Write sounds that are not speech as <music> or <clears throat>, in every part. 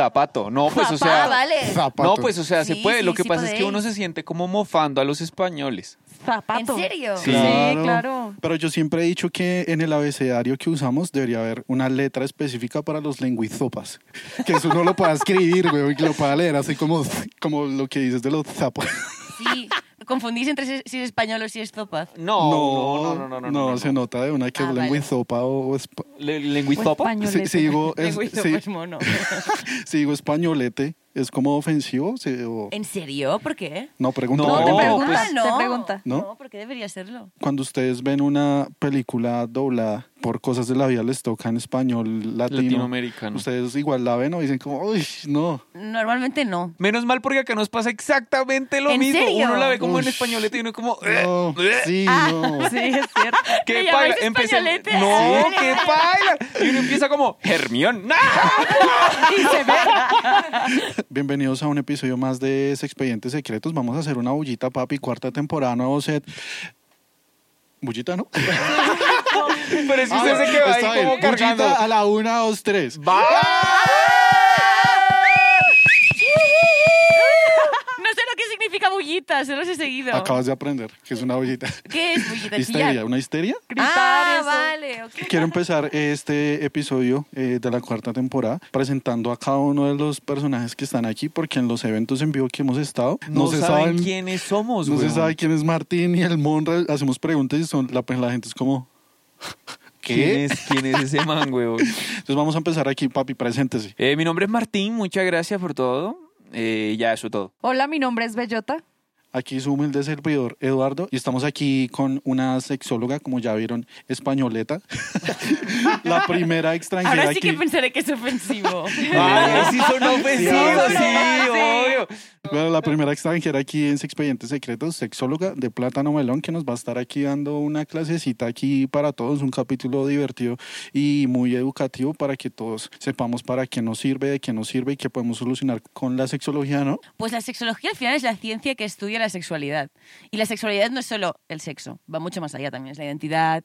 Zapato. No, pues, o sea. Vale. Zapato. No, pues, o sea, se Sí, puede. sí, Lo que sí pasa es que podéis. uno se siente como mofando a los españoles. Zapato. ¿En serio? Sí. Sí, claro. Pero yo siempre he dicho que en el abecedario que usamos debería haber una letra específica para los lenguizopas. Que eso no lo pueda escribir, güey, y que lo pueda leer así como, como lo que dices de los zapos. Sí. ¿Confundís entre si es español o si es zopa? No, no, no, no, no. no, se nota de una que Ah, <laughs> es vale. lenguizopa o, ¿Lenguizopa? si digo españolete, ¿es como ofensivo? Sí, o- ¿En serio? ¿Por qué? No, pregunto. No, Te pregunta, pues- no. te pregunta. ¿No? No, ¿por qué debería serlo? Cuando ustedes ven una película doblada por cosas de la vida, les toca en español latino. Latinoamericano. Ustedes igual la ven o dicen como, uy, no. Normalmente no. Menos mal porque acá nos pasa exactamente lo ¿En mismo. serio? Uno la ve como en Uy. españolete y uno como... eh, No, sí, <laughs> no. Sí, es cierto. <laughs> ¿Qué ¿Me paila? Empecé... españolete? No, Sí. qué paila. Y uno empieza como, Hermión. ¡No! <laughs> Y se ve. Bienvenidos a un episodio más de Ex Expedientes Secretos. Vamos a hacer una bullita, papi, cuarta temporada, nuevo set. Bullita, ¿no? <laughs> Pero es que usted Ah, se quedó ahí como cargando. Bullita a la una, dos, tres. ¡Va! Bullita, se los he seguido. Acabas de aprender que es una bullita. ¿Qué es bullita? Histeria. ¿una histeria? Gritar Ah, eso. vale, ok. Quiero empezar este episodio eh, de la cuarta temporada presentando a cada uno de los personajes que están aquí porque en los eventos en vivo que hemos estado No, se saben, saben quiénes somos, no se weón. sabe quién es Martín y el Monra. Hacemos preguntas y son, la, pues, la gente es como <laughs> ¿Quién ¿qué? es, ¿Quién es ese man, weón? Entonces vamos a empezar aquí, papi, preséntese. Eh, mi nombre es Martín, muchas gracias por todo. Eh, ya, eso es todo. Hola, mi nombre es Bellota. Aquí su humilde servidor Eduardo y estamos aquí con una sexóloga, como ya vieron, españoleta. <laughs> la primera extranjera Ahora sí aquí. que pensaré que es ofensivo. <laughs> Ay, sí son ofensivos, Sí, sí, sí. obvio. Bueno, la primera extranjera aquí en Expedientes Secretos, sexóloga de Plátano Melón, que nos va a estar aquí dando una clasecita aquí para todos, un capítulo divertido y muy educativo para que todos sepamos para qué nos sirve, de qué nos sirve y qué podemos solucionar con la sexología, ¿no? Pues la sexología al final es la ciencia que estudia la sexualidad. Y la sexualidad no es solo el sexo, va mucho más allá también. Es la identidad,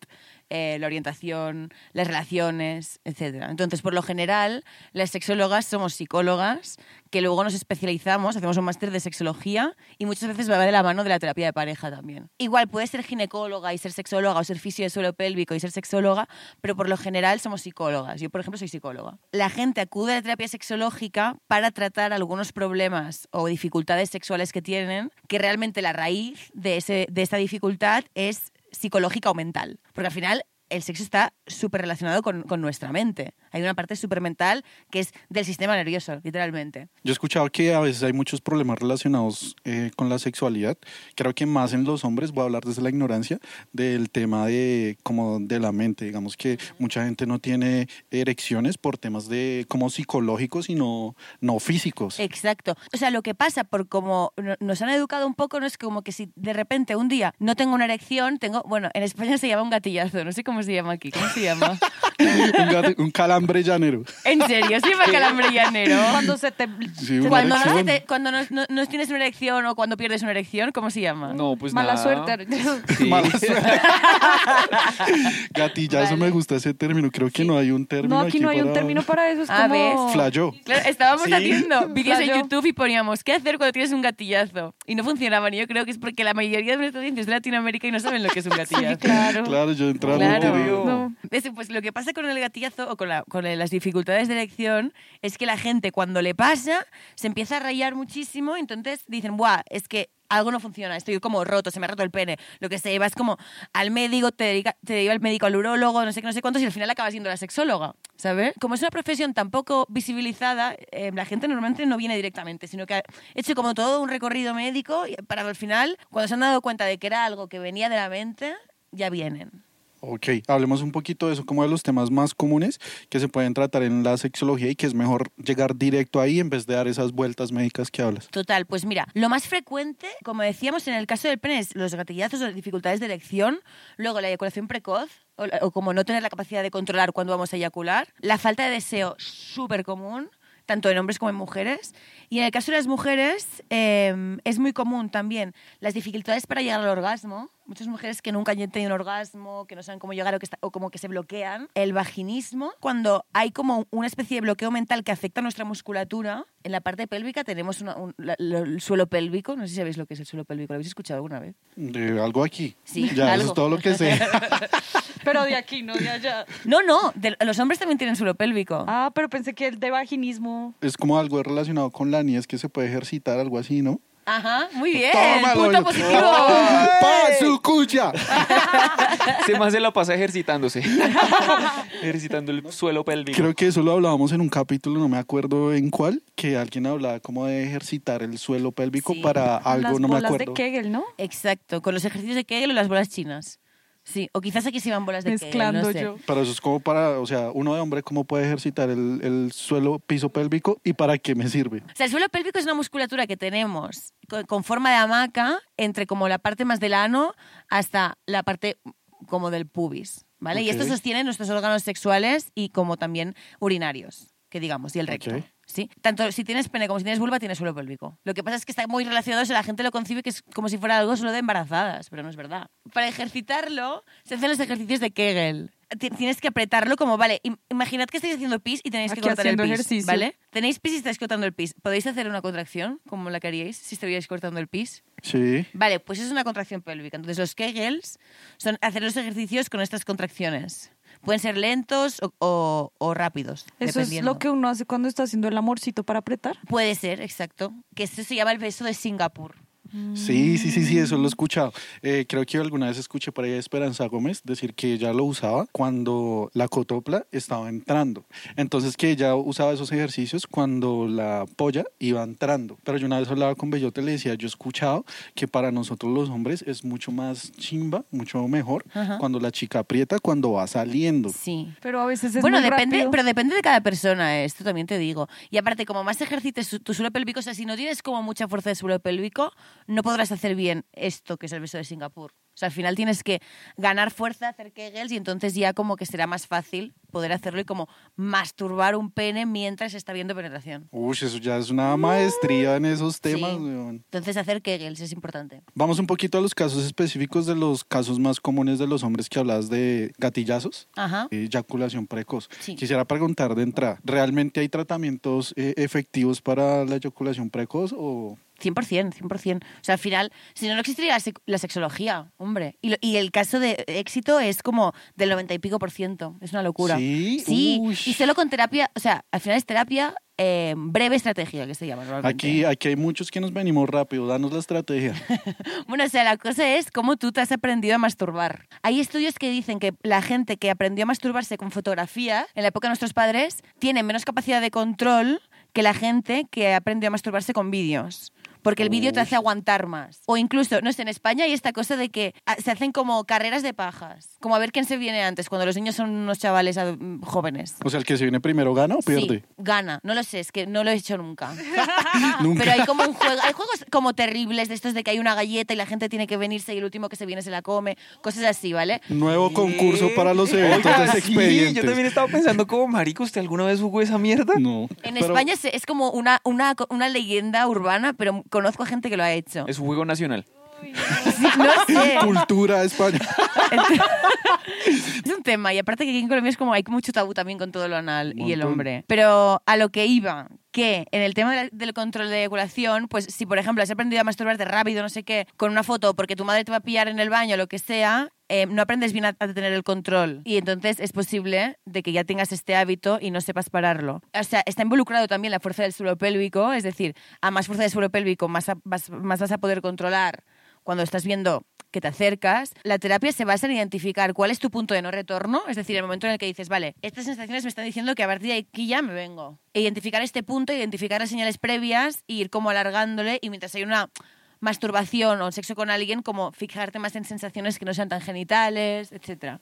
eh, la orientación, las relaciones, etc. Entonces, por lo general, las sexólogas somos psicólogas que luego nos especializamos, hacemos un máster de sexología y muchas veces va de la mano de la terapia de pareja también. Igual puedes ser ginecóloga y ser sexóloga o ser fisio de suelo pélvico y ser sexóloga, pero por lo general somos psicólogas. Yo, por ejemplo, soy psicóloga. La gente acude a la terapia sexológica para tratar algunos problemas o dificultades sexuales que tienen, que realmente la raíz de, ese, de esta dificultad es psicológica o mental. Porque al final el sexo está súper relacionado con, con nuestra mente. Hay una parte súper mental que es del sistema nervioso, literalmente. Yo he escuchado que a veces hay muchos problemas relacionados eh, con la sexualidad. Creo que más en los hombres, voy a hablar desde la ignorancia, del tema de como de la mente. Digamos que mucha gente no tiene erecciones por temas de como psicológicos y no, no físicos. Exacto. O sea, lo que pasa por como no- nos han educado un poco no es como que si de repente un día no tengo una erección, tengo, bueno, en España se llama un gatillazo, no sé cómo se llama aquí, ¿cómo se llama? <laughs> un, gato- un calambre llanero. En serio, se llama calambre llanero. Cuando se te... Sí, una Cuando, no, se erección. te- cuando no, no- no tienes una erección o cuando pierdes una erección, ¿cómo se llama? No, pues Mala nada. suerte. <laughs> Sí. Mala suerte. <laughs> Gatillazo Vale. me gusta ese término. Creo que no hay un término. No, aquí no hay un término para eso. Es Ah, como... Flayó. Claro, estábamos Sí. haciendo vídeos en. YouTube y poníamos ¿qué hacer cuando tienes un gatillazo? Y no funcionaban. Y yo creo que es porque la mayoría de nuestra audiencia es de Latinoamérica y no saben lo que es un gatillazo. Sí, claro. Claro, yo entraba Claro. No. Pues lo que pasa con el gatillazo o con, la- con las dificultades de elección es que la gente cuando le pasa se empieza a rayar muchísimo y entonces dicen, ¡buah! Es que algo no funciona, estoy como roto, se me ha roto el pene. Lo que sé, vas como al médico, te, dedica- te lleva el médico al urólogo, no sé qué, no sé cuántos, y al final acabas siendo la sexóloga, ¿sabes? Como es una profesión tan poco visibilizada, eh, la gente normalmente no viene directamente, sino que ha hecho como todo un recorrido médico y para al final, cuando se han dado cuenta de que era algo que venía de la mente, ya vienen. Ok, hablemos un poquito de eso, como de los temas más comunes que se pueden tratar en la sexología y que es mejor llegar directo ahí en vez de dar esas vueltas médicas que hablas. Total, pues mira, lo más frecuente, como decíamos en el caso del pene, es los gatillazos o dificultades de erección, luego la eyaculación precoz, o, como no tener la capacidad de controlar cuando vamos a eyacular, la falta de deseo súper común, tanto en hombres como en mujeres, y en el caso de las mujeres eh, es muy común también las dificultades para llegar al orgasmo, muchas mujeres que nunca han tenido un orgasmo, que no saben cómo llegar o, que está- o como que se bloquean. El vaginismo, cuando hay como una especie de bloqueo mental que afecta a nuestra musculatura, en la parte pélvica tenemos una- un- la- el suelo pélvico. No sé si sabéis lo que es el suelo pélvico. ¿Lo habéis escuchado alguna vez? De algo aquí. Sí, ya, eso algo. es todo lo que sé. <laughs> Pero de aquí, no de allá. No, no, de- los hombres también tienen suelo pélvico. Ah, pero pensé que el de vaginismo. es como algo relacionado con la niñez que se puede ejercitar, algo así, ¿no? Ajá, muy bien. Tómalo, punto yo- positivo. <laughs> ¡Pa su cucha! Se más se la pasa ejercitándose. <laughs> Ejercitando el suelo pélvico. Creo que eso lo hablábamos en un capítulo, no me acuerdo en cuál, que alguien hablaba como de ejercitar el suelo pélvico Sí. para algo, Las no me bolas acuerdo. de Kegel, ¿no? Exacto, con los ejercicios de Kegel o las bolas chinas. Sí, o quizás aquí se van bolas de Mezclando Kegel, no sé. yo. Pero eso es como para, o sea, uno de hombre, ¿cómo puede ejercitar el, el suelo piso pélvico y para qué me sirve? O sea, el suelo pélvico es una musculatura que tenemos con, con forma de hamaca entre como la parte más del ano hasta la parte como del pubis, ¿vale? Y esto sostiene nuestros órganos sexuales y como también urinarios, que digamos, y el recto. ¿Sí? Tanto si tienes pene como si tienes vulva, tienes suelo pélvico. Lo que pasa es que está muy relacionado, eso la gente lo concibe que es como si fuera algo solo de embarazadas, pero no es verdad. Para ejercitarlo, se hacen los ejercicios de Kegel. Ti- Tienes que apretarlo como, vale, im- imaginad que estáis haciendo pis y tenéis que Aquí cortar el haciendo pis, ejercicio. ¿vale? Tenéis pis y estáis cortando el pis. ¿Podéis hacer una contracción como la que haríais si estuvierais cortando el pis? Sí. Vale, pues es una contracción pélvica. Entonces los Kegels son hacer los ejercicios con estas contracciones. Pueden ser lentos o, o- o rápidos. Eso es lo que uno hace cuando está haciendo el amorcito para apretar. Puede ser, exacto. Que esto se llama el beso de Singapur. Sí, sí, sí, sí, eso lo he escuchado. Eh, creo que alguna vez escuché por ahí a Esperanza Gómez decir que ella lo usaba cuando la cotopla estaba entrando. Entonces que ella usaba esos ejercicios cuando la polla iba entrando. Pero yo una vez hablaba con Bellote y le decía, yo he escuchado que para nosotros los hombres es mucho más chimba, mucho mejor Ajá. cuando la chica aprieta cuando va saliendo. Sí. Pero a veces es bueno, muy depende, rápido. pero depende de cada persona, eh, esto también te digo. Y aparte, como más ejercites tu suelo pélvico, o sea, si no tienes como mucha fuerza de suelo pélvico, no podrás hacer bien esto que es el beso de Singapur. O sea, al final tienes que ganar fuerza, hacer kegels y entonces ya como que será más fácil poder hacerlo y como masturbar un pene mientras está viendo penetración. Uy, eso ya es una maestría en esos temas. Sí. weón. Entonces hacer kegels es importante. Vamos un poquito a los casos específicos de los casos más comunes de los hombres que hablas de gatillazos. Ajá. eyaculación precoz. Sí. Quisiera preguntar de entrada, ¿realmente hay tratamientos eh, efectivos para la eyaculación precoz o 100%, 100%. O sea, al final, si no, no existiría la, sexología, hombre. Y, lo- y el caso de éxito es como del 90 y pico por ciento. Es una locura. Sí, Sí, Uy. y solo con terapia, o sea, al final es terapia eh, breve estrategia, que se llama normalmente. aquí, aquí hay muchos que nos venimos rápido, danos la estrategia. <laughs> Bueno, o sea, la cosa es cómo tú te has aprendido a masturbar. Hay estudios que dicen que la gente que aprendió a masturbarse con fotografía, en la época de nuestros padres, tiene menos capacidad de control que la gente que aprendió a masturbarse con vídeos. Porque el vídeo te hace aguantar más. O incluso, no sé, en España hay esta cosa de que se hacen como carreras de pajas. Como a ver quién se viene antes, cuando los niños son unos chavales ah, jóvenes. O sea, el que se viene primero gana o pierde. Sí, gana. No lo sé, es que no lo he hecho nunca. <laughs> Nunca. Pero hay como un juego, hay juegos como terribles de estos de que hay una galleta y la gente tiene que venirse y el último que se viene se la come, cosas así, ¿vale? Nuevo concurso para los eventos Oiga, de sí, yo también estaba pensando como, marico, ¿usted alguna vez jugó esa mierda? No. En pero- España es como una, una, una leyenda urbana, pero conozco a gente que lo ha hecho. Es un juego nacional. <laughs> Sí, no sé. Cultura España. <laughs> Es un tema, y aparte que aquí en Colombia es como hay mucho tabú también con todo lo anal y el hombre. Pero a lo que iba, que en el tema de la- del control de eyaculación, pues si por ejemplo has aprendido a masturbarte rápido, no sé qué, con una foto porque tu madre te va a pillar en el baño o lo que sea, eh, no aprendes bien a, a tener el control. Y entonces es posible de que ya tengas este hábito y no sepas pararlo. O sea, está involucrado también la fuerza del suelo pélvico, es decir, a más fuerza del suelo pélvico, más, a- vas, más vas a poder controlar cuando estás viendo que te acercas, la terapia se basa en identificar cuál es tu punto de no retorno, es decir, el momento en el que dices, vale, estas sensaciones me están diciendo que a partir de aquí ya me vengo. E identificar este punto, identificar las señales previas e ir como alargándole y mientras hay una masturbación o sexo con alguien, como fijarte más en sensaciones que no sean tan genitales, etc.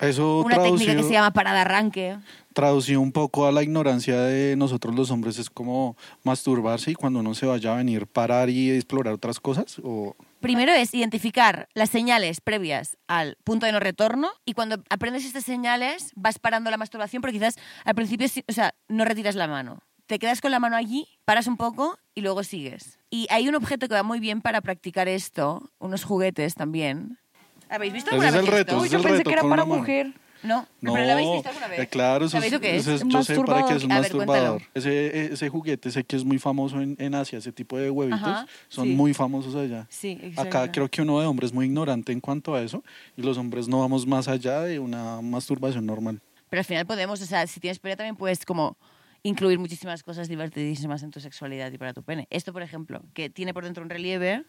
Eso Una técnica que se llama parada arranque. traducido un poco a la ignorancia de nosotros los hombres es como masturbarse y cuando uno se vaya a venir parar y explorar otras cosas o Primero es identificar las señales previas al punto de no retorno y cuando aprendes estas señales vas parando la masturbación porque quizás al principio o sea, no retiras la mano. Te quedas con la mano allí, paras un poco y luego sigues. Y hay un objeto que va muy bien para practicar esto, unos juguetes también. ¿Habéis visto Ese alguna es el vez reto, esto? Uy, es yo el pensé reto que era con para una mano. mujer. No, No, pero lo habéis visto alguna vez. eh, claro, eso ¿Sabéis es, lo que es? eso es- yo sé para qué es un masturbador. A ver, masturbador. Ese, ese juguete, sé que es muy famoso en, en Asia, ese tipo de huevitos, Ajá, son sí. muy famosos allá. Sí, exacto. Acá creo que uno de hombres es muy ignorante en cuanto a eso y los hombres no vamos más allá de una masturbación normal. Pero al final podemos, o sea, si tienes pene también puedes como incluir muchísimas cosas divertidísimas en tu sexualidad y para tu pene. Esto, por ejemplo, que tiene por dentro un relieve.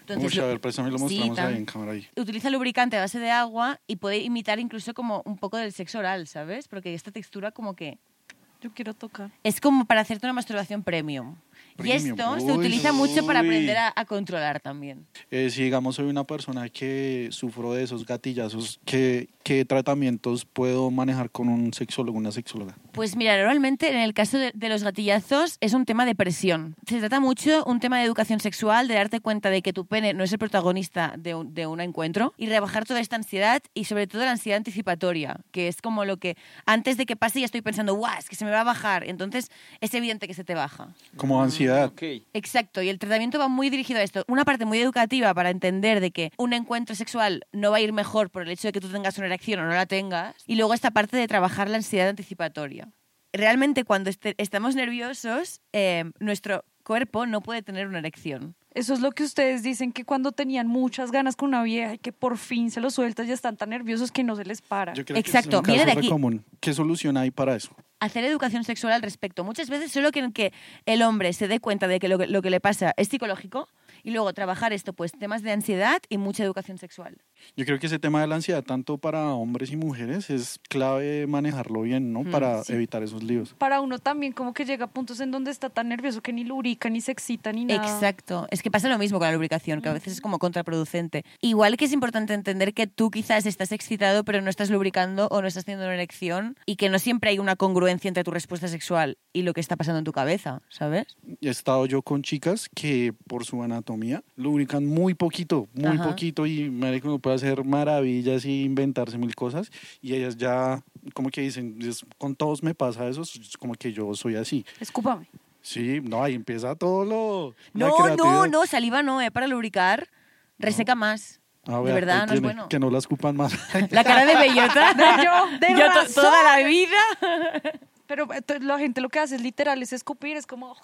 Entonces, Uy, a lo- Sí, ahí en cámara ahí. utiliza lubricante a base de agua y puede imitar incluso como un poco del sexo oral, ¿sabes? Porque esta textura como que Yo quiero tocar. es como para hacerte una masturbación premium. Y Premium, esto se uy, utiliza mucho para uy. aprender a, a controlar también. Eh, si digamos soy una persona que sufro de esos gatillazos, ¿qué, ¿qué tratamientos puedo manejar con un sexólogo, una sexóloga? Pues mira, normalmente en el caso de, de los gatillazos es un tema de presión. Se trata mucho un tema de educación sexual, de darte cuenta de que tu pene no es el protagonista de un, de un encuentro y rebajar toda esta ansiedad y sobre todo la ansiedad anticipatoria, que es como lo que antes de que pase ya estoy pensando, guau, es que se me va a bajar. Entonces es evidente que se te baja. Como ansiedad. Ok. Exacto, y el tratamiento va muy dirigido a esto. Una parte muy educativa para entender de que un encuentro sexual no va a ir mejor por el hecho de que tú tengas una erección o no la tengas. Y luego esta parte de trabajar la ansiedad anticipatoria. Realmente cuando este- estamos nerviosos, eh, nuestro cuerpo no puede tener una erección. Eso es lo que ustedes dicen que cuando tenían muchas ganas con una vieja y que por fin se lo sueltas ya están tan nerviosos que no se les para. Yo creo Exacto, que es un viene caso de aquí. común. ¿Qué solución hay para eso? hacer educación sexual al respecto. Muchas veces solo quieren que el hombre se dé cuenta de que lo, que lo que le pasa es psicológico y luego trabajar esto, pues temas de ansiedad y mucha educación sexual. Yo creo que ese tema de la ansiedad, tanto para hombres y mujeres, es clave manejarlo bien, ¿no? Mm, para sí. evitar esos líos. Para uno también como que llega a puntos en donde está tan nervioso que ni lubrica, ni se excita, ni nada. Exacto. Es que pasa lo mismo con la lubricación, que a veces es como contraproducente. Igual que es importante entender que tú quizás estás excitado, pero no estás lubricando o no estás teniendo una erección y que no siempre hay una congruencia entre tu respuesta sexual y lo que está pasando en tu cabeza, ¿sabes? He estado yo con chicas que por su anatomía lubrican muy poquito, muy Ajá. poquito y marico, uno puede hacer maravillas y inventarse mil cosas y ellas ya como que dicen, "Es- con todos me pasa eso, es como que yo soy así. Escúpame. Sí, no, ahí empieza todo lo... No, no, no, saliva no, ¿eh? Para lubricar, reseca más. Ah, de verdad, no es tiene, bueno. Que no la escupan más. <laughs> La cara de bellota. <laughs> De yo, de Yo razón. toda la vida. Pero eh, la gente lo que hace es literal, es escupir, es como...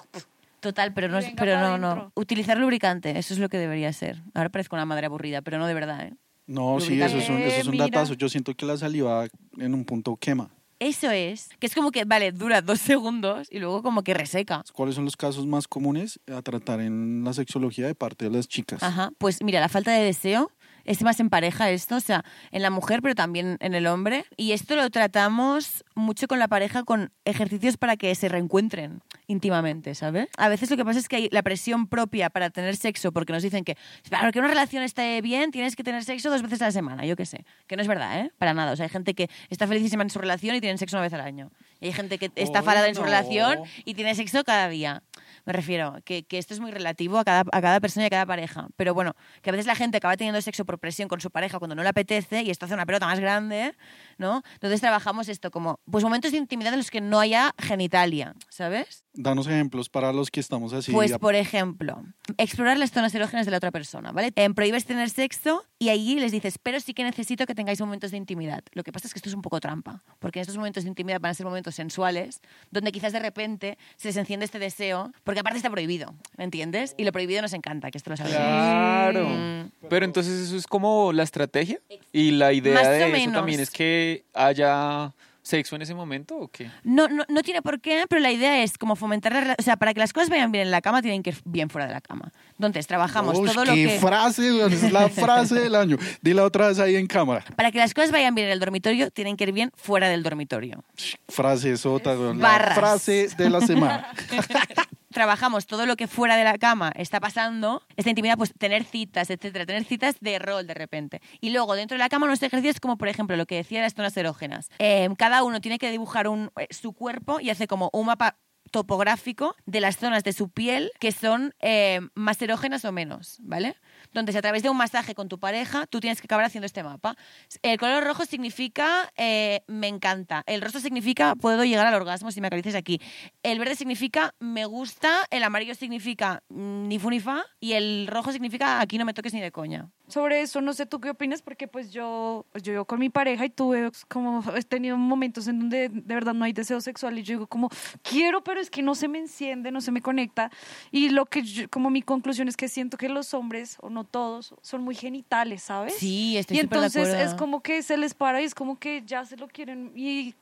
Total, pero no, es- Venga pero pa' no, no. dentro. Utilizar lubricante, eso es lo que debería ser. Ahora parezco una madre aburrida, pero no de verdad, ¿eh? No, sí, eso es un, eso es un Mira. datazo. Yo siento que la saliva en un punto quema. Eso es. Que es como que, vale, dura dos <laughs> segundos y luego como que reseca. ¿Cuáles son los casos más comunes a tratar en la sexología de parte de las chicas? Ajá. Pues mira, la falta de deseo es más en pareja esto, o sea, en la mujer, pero también en el hombre. Y esto lo tratamos mucho con la pareja con ejercicios para que se reencuentren íntimamente, ¿sabes? A veces lo que pasa es que hay la presión propia para tener sexo, porque nos dicen que para que una relación esté bien tienes que tener sexo dos veces a la semana, yo qué sé. Que no es verdad, ¿eh? Para nada. O sea, hay gente que está felicísima en su relación y tienen sexo una vez al año. Y hay gente que está falada en su relación y tiene sexo cada día. Me refiero que, que esto es muy relativo a cada, a cada persona y a cada pareja. Pero bueno, que a veces la gente acaba teniendo sexo por presión con su pareja cuando no le apetece y esto hace una pelota más grande, ¿no? Entonces trabajamos esto como pues momentos de intimidad en los que no haya genitalia, ¿sabes? Danos ejemplos para los que estamos así. Pues, por ejemplo, explorar las zonas erógenas de la otra persona, ¿vale? Prohíbes tener sexo y allí les dices, pero sí que necesito que tengáis momentos de intimidad. Lo que pasa es que esto es un poco trampa, porque en estos momentos de intimidad van a ser momentos sensuales, donde quizás de repente se les enciende este deseo, porque aparte está prohibido, ¿me entiendes? Y lo prohibido nos encanta, que esto lo sabemos. Claro. Mm. Pero entonces eso es como la estrategia. Y la idea Más de eso menos. también es que haya sexo en ese momento o qué? No, no, no tiene por qué, pero la idea es como fomentar la O sea, para que las cosas vayan bien en la cama, tienen que ir bien fuera de la cama. Entonces, trabajamos Uy, todo qué lo que... frase, weón, es la <laughs> frase del año. Dila otra vez ahí en cámara. Para que las cosas vayan bien en el dormitorio, tienen que ir bien fuera del dormitorio. Frase sota, weón, la frase de la semana. <laughs> Trabajamos todo lo que fuera de la cama está pasando, esta intimidad, pues tener citas, etcétera, tener citas de rol de repente. Y luego dentro de la cama unos ejercicios como por ejemplo lo que decía de las zonas erógenas. Eh, cada uno tiene que dibujar un, eh, su cuerpo y hace como un mapa topográfico de las zonas de su piel que son eh, más erógenas o menos, ¿vale? Entonces, a través de un masaje con tu pareja, tú tienes que acabar haciendo este mapa. El color rojo significa eh, me encanta. El rosa significa puedo llegar al orgasmo si me acaricias aquí. El verde significa me gusta. El amarillo significa mm, ni fu ni fa. Y el rojo significa aquí no me toques ni de coña. Sobre eso, no sé tú qué opinas, porque pues yo, pues yo vivo con mi pareja y tuve como, he tenido momentos en donde de verdad no hay deseo sexual y yo digo como, quiero, pero es que no se me enciende, no se me conecta. Y lo que, yo- como mi conclusión es que siento que los hombres, o no todos, son muy genitales, ¿sabes? Sí, estoy y súper de entonces acuerdo. es como que se les para y es como que ya se lo quieren y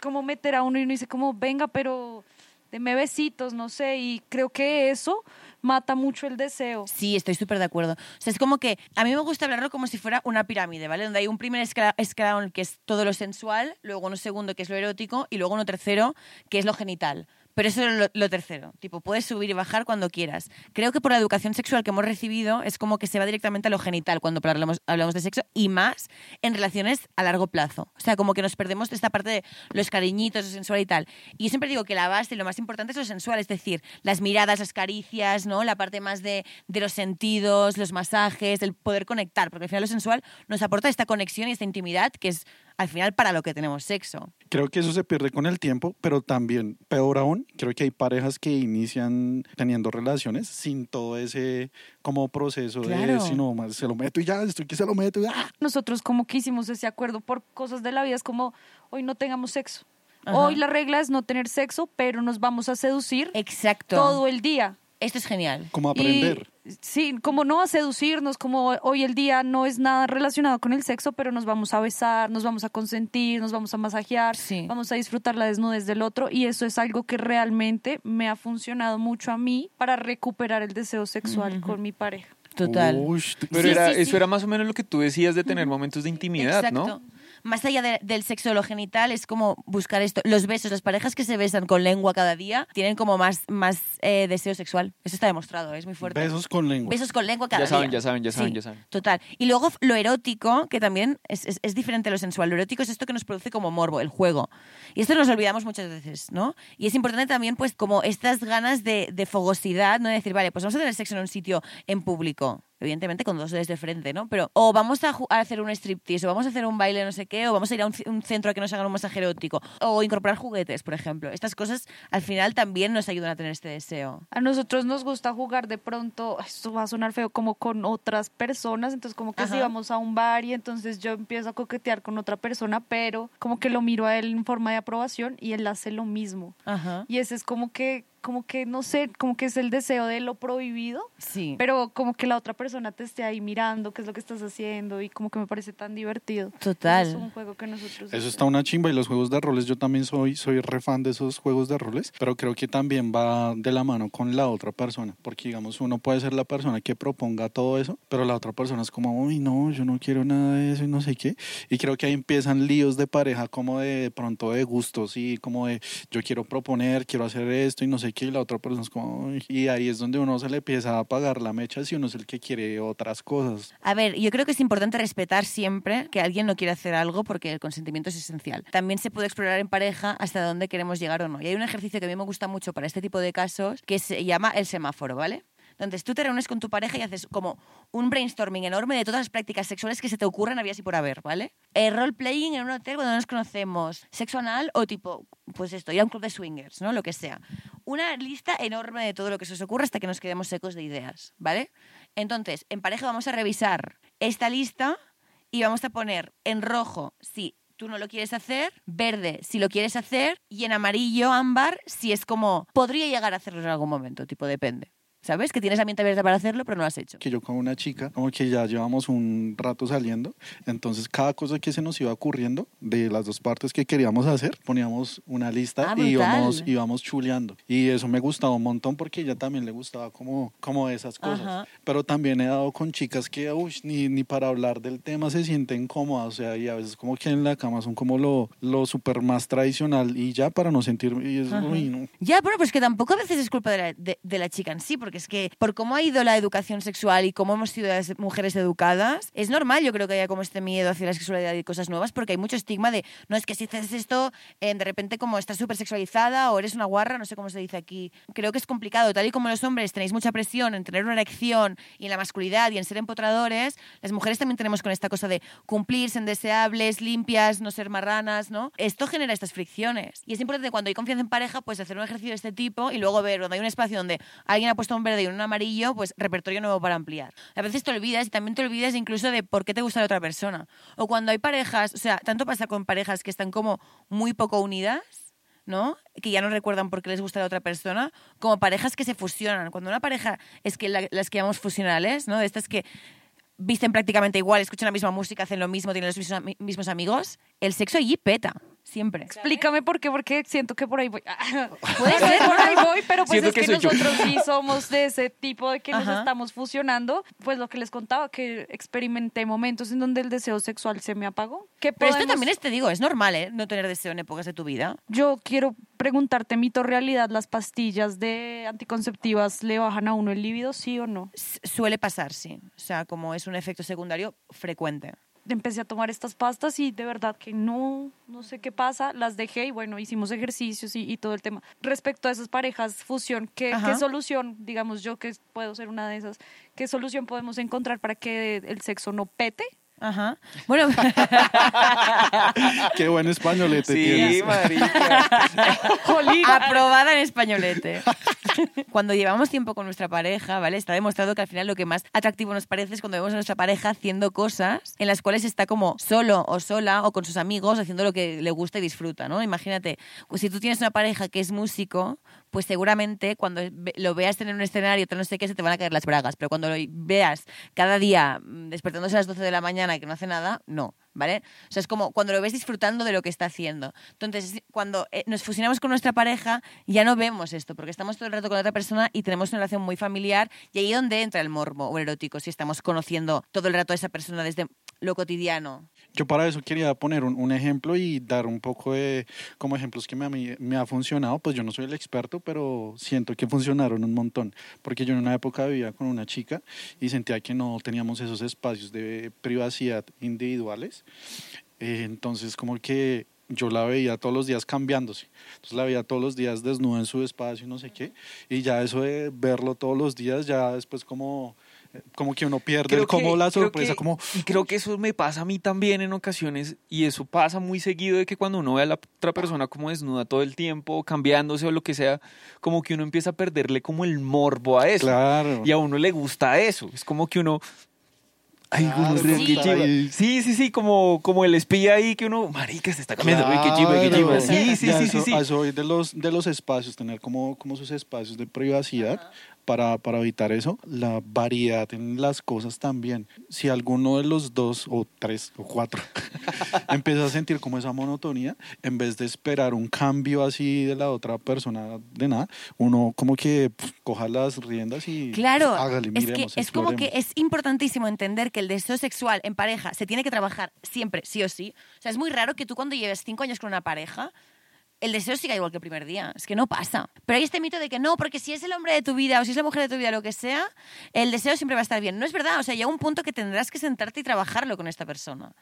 como meter a uno y uno dice como, venga, pero deme besitos, no sé, y creo que eso mata mucho el deseo. Sí, estoy súper de acuerdo. O sea, es como que a mí me gusta hablarlo como si fuera una pirámide, ¿vale? Donde hay un primer escalón que es todo lo sensual, luego uno segundo que es lo erótico y luego uno tercero que es lo genital. Pero eso es lo, tercero. Tipo, puedes subir y bajar cuando quieras. Creo que por la educación sexual que hemos recibido es como que se va directamente a lo genital cuando hablamos, hablamos de sexo y más en relaciones a largo plazo. O sea, como que nos perdemos de esta parte de los cariñitos, lo sensual y tal. Y yo siempre digo que la base y lo más importante es lo sensual, es decir, las miradas, las caricias, ¿no? La parte más de, de los sentidos, los masajes, el poder conectar, porque al final lo sensual nos aporta esta conexión y esta intimidad que es al final para lo que tenemos sexo. Creo que eso se pierde con el tiempo, pero también, peor aún, creo que hay parejas que inician teniendo relaciones sin todo ese como proceso de Claro. si no, más se lo meto y ya, estoy que se lo meto y ¡ah! nosotros como que hicimos ese acuerdo por cosas de la vida, es como hoy no tengamos sexo. Ajá. Hoy la regla es no tener sexo, pero nos vamos a seducir Exacto. todo el día. Esto es genial. como aprender. Y, sí, como no a seducirnos, como hoy el día no es nada relacionado con el sexo, pero nos vamos a besar, nos vamos a consentir, nos vamos a masajear, Sí. vamos a disfrutar la desnudez del otro y eso es algo que realmente me ha funcionado mucho a mí para recuperar el deseo sexual con mi pareja. Total. Uy, Pero Sí, era, sí, eso sí. era más o menos lo que tú decías de tener momentos de intimidad, Exacto. ¿no? Más allá de- del sexo o lo genital, es como buscar esto. Los besos, las parejas que se besan con lengua cada día tienen como más, más eh, deseo sexual. Eso está demostrado, es muy fuerte. besos con lengua. Besos con lengua cada Ya saben, día. ya saben, ya saben, Sí, ya saben. Total. Y luego lo erótico, que también es, es- es diferente a lo sensual. Lo erótico es esto que nos produce como morbo, el juego. Y esto nos olvidamos muchas veces, ¿no? Y es importante también, pues, como estas ganas de, de fogosidad, ¿no? De decir, vale, pues vamos a tener sexo en un sitio en público. Evidentemente con dos dedos de frente, ¿no? Pero, o vamos a, hacer un striptease, o vamos a hacer un baile no sé qué, o vamos a ir a un, un centro a que nos hagan un masaje erótico, o incorporar juguetes, por ejemplo. Estas cosas al final también nos ayudan a tener este deseo. A nosotros nos gusta jugar de pronto, esto va a sonar feo, como con otras personas, entonces como que si vamos a un bar y entonces yo empiezo a coquetear con otra persona, pero como que lo miro a él en forma de aprobación y él hace lo mismo. Ajá. Y ese es como que, como que, no sé, como que es el deseo de lo prohibido, Sí. pero como que la otra persona te esté ahí mirando qué es lo que estás haciendo y como que me parece tan divertido. Total. Es un juego que nosotros... Eso está una chimba y los juegos de roles, yo también soy, soy re fan de esos juegos de roles, pero creo que también va de la mano con la otra persona, porque digamos uno puede ser la persona que proponga todo eso, pero la otra persona es como, uy, no, yo no quiero nada de eso y no sé qué, y creo que ahí empiezan líos de pareja como de, de pronto de gustos y como de yo quiero proponer, quiero hacer esto y no sé qué, y la otra persona es como, y ahí es donde uno se le empieza a apagar la mecha si uno es el que quiere otras cosas. A ver, yo creo que es importante respetar siempre que alguien no quiere hacer algo porque el consentimiento es esencial. También se puede explorar en pareja hasta dónde queremos llegar o no. Y hay un ejercicio que a mí me gusta mucho para este tipo de casos que se llama el semáforo, ¿vale? Entonces tú te reúnes con tu pareja y haces como un brainstorming enorme de todas las prácticas sexuales que se te ocurran había y por haber, ¿vale? El role-playing en un hotel cuando no nos conocemos, sexo anal o tipo, pues esto, ir a un club de swingers, ¿no? Lo que sea. Una lista enorme de todo lo que se os ocurra hasta que nos quedemos secos de ideas, ¿vale? Entonces, en pareja vamos a revisar esta lista y vamos a poner en rojo si tú no lo quieres hacer, verde si lo quieres hacer y en amarillo, ámbar, si es como podría llegar a hacerlo en algún momento, tipo depende. ¿Sabes? Que tienes la mente abierta para hacerlo, pero no lo has hecho. que yo con una chica, como que ya llevamos un rato saliendo, entonces cada cosa que se nos iba ocurriendo de las dos partes que queríamos hacer, poníamos una lista Ah, y íbamos, íbamos chuleando. Y eso me gustaba un montón porque ella también le gustaba como, como esas cosas. Ajá. Pero también he dado con chicas que uy, ni, ni para hablar del tema se sienten cómodas, o sea, y a veces como que en la cama son como lo, lo súper más tradicional y ya para no sentir, y es, uy, no. Ya, bueno, pues que tampoco a veces es culpa de la, de, de la chica en sí, porque es que por cómo ha ido la educación sexual y cómo hemos sido las mujeres educadas, es normal yo creo que haya como este miedo hacia la sexualidad y cosas nuevas, porque hay mucho estigma de, no, es que si haces esto, eh, de repente como estás súper sexualizada o eres una guarra, no sé cómo se dice aquí. Creo que es complicado, tal y como los hombres tenéis mucha presión en tener una erección y en la masculinidad y en ser empotradores, las mujeres también tenemos con esta cosa de cumplir, ser deseables, limpias, no ser marranas, ¿no? Esto genera estas fricciones. Y es importante cuando hay confianza en pareja, pues hacer un ejercicio de este tipo y luego ver cuando hay un espacio donde alguien ha puesto un verde y un amarillo, pues repertorio nuevo para ampliar. A veces te olvidas y también te olvidas incluso de por qué te gusta la otra persona. O cuando hay parejas, o sea, tanto pasa con parejas que están como muy poco unidas, ¿no? Que ya no recuerdan por qué les gusta la otra persona, como parejas que se fusionan. Cuando una pareja es que la- las que llamamos fusionales, ¿no? De estas que visten prácticamente igual, escuchan la misma música, hacen lo mismo, tienen los mismos, ami- mismos amigos, el sexo allí peta, siempre. Explícame por qué, porque siento que por ahí voy. <laughs> Puede ser, por ahí voy, pero pues Siento es que, que yo. nosotros sí somos de ese tipo de que nos estamos fusionando. Pues lo que les contaba, que experimenté momentos en donde el deseo sexual se me apagó. ¿Qué Pero esto también es, te digo, es normal, ¿eh? No tener deseo en épocas de tu vida. Yo quiero preguntarte, mito realidad, ¿las pastillas de anticonceptivas le bajan a uno el líbido, sí o no? S- Suele pasar, sí. O sea, como es un efecto secundario frecuente. Empecé a tomar estas pastas y de verdad que no, no sé qué pasa, las dejé y bueno, hicimos ejercicios y, y todo el tema. Respecto a esas parejas fusión, ¿qué. ¿qué solución, digamos yo que puedo ser una de esas, qué solución podemos encontrar para que el sexo no pete? Ajá. Bueno, <laughs> Qué buen españolete Sí, tienes. marica. <laughs> aprobada en españolete. Cuando llevamos tiempo con nuestra pareja, ¿vale? Está demostrado que al final lo que más atractivo nos parece es cuando vemos a nuestra pareja haciendo cosas en las cuales está como solo o sola o con sus amigos haciendo lo que le gusta y disfruta, ¿no? Imagínate, pues si tú tienes una pareja que es músico, pues seguramente cuando lo veas tener un escenario, no sé qué, se te van a caer las bragas, pero cuando lo veas cada día mm, despertándose a las 12 de la mañana y que no hace nada, no. ¿Vale? O sea, es como cuando lo ves disfrutando de lo que está haciendo. Entonces, cuando eh, nos fusionamos con nuestra pareja, ya no vemos esto, porque estamos todo el rato con otra persona y tenemos una relación muy familiar, y ahí es donde entra el morbo o el erótico, si estamos conociendo todo el rato a esa persona desde lo cotidiano. Yo para eso quería poner un, un ejemplo y dar un poco de como ejemplos que me, mí me ha funcionado. Pues yo no soy el experto, pero siento que funcionaron un montón. Porque yo en una época vivía con una chica y sentía que no teníamos esos espacios de privacidad individuales. Eh, entonces como que yo la veía todos los días cambiándose. Entonces la veía todos los días desnuda en su espacio y no sé qué. Y ya eso de verlo todos los días, ya después como, como que uno pierde el- como la creo sorpresa, que- como... Y creo que eso me pasa a mí también en ocasiones, y eso pasa muy seguido, de que cuando uno ve a la otra persona como desnuda todo el tiempo, cambiándose o lo que sea, como que uno empieza a perderle como el morbo a eso. Claro. Y a uno le gusta eso. Es como que uno... Ay, Claro, uno, qué ahí. Sí, sí, sí, como, como el espía ahí que uno, marica, se está cambiando. Uy, qué chiva, qué chiva. Claro. Sí, sí, sí, eso- sí, sí. a Eso de los, de los espacios, tener como, como sus espacios de privacidad para, para evitar eso. La variedad en las cosas también. Si alguno de los dos, o tres, o cuatro, <laughs> empieza a sentir como esa monotonía, en vez de esperar un cambio así de la otra persona de nada, uno como que pf, coja las riendas y Claro, hágale, es que miremos, es como que es importantísimo entender que el deseo sexual en pareja se tiene que trabajar siempre, sí o sí. O sea, es muy raro que tú cuando lleves cinco años con una pareja, el deseo siga igual que el primer día. Es que no pasa. Pero hay este mito de que no, porque si es el hombre de tu vida o si es la mujer de tu vida, lo que sea, el deseo siempre va a estar bien. No es verdad. O sea, llega un punto que tendrás que sentarte y trabajarlo con esta persona.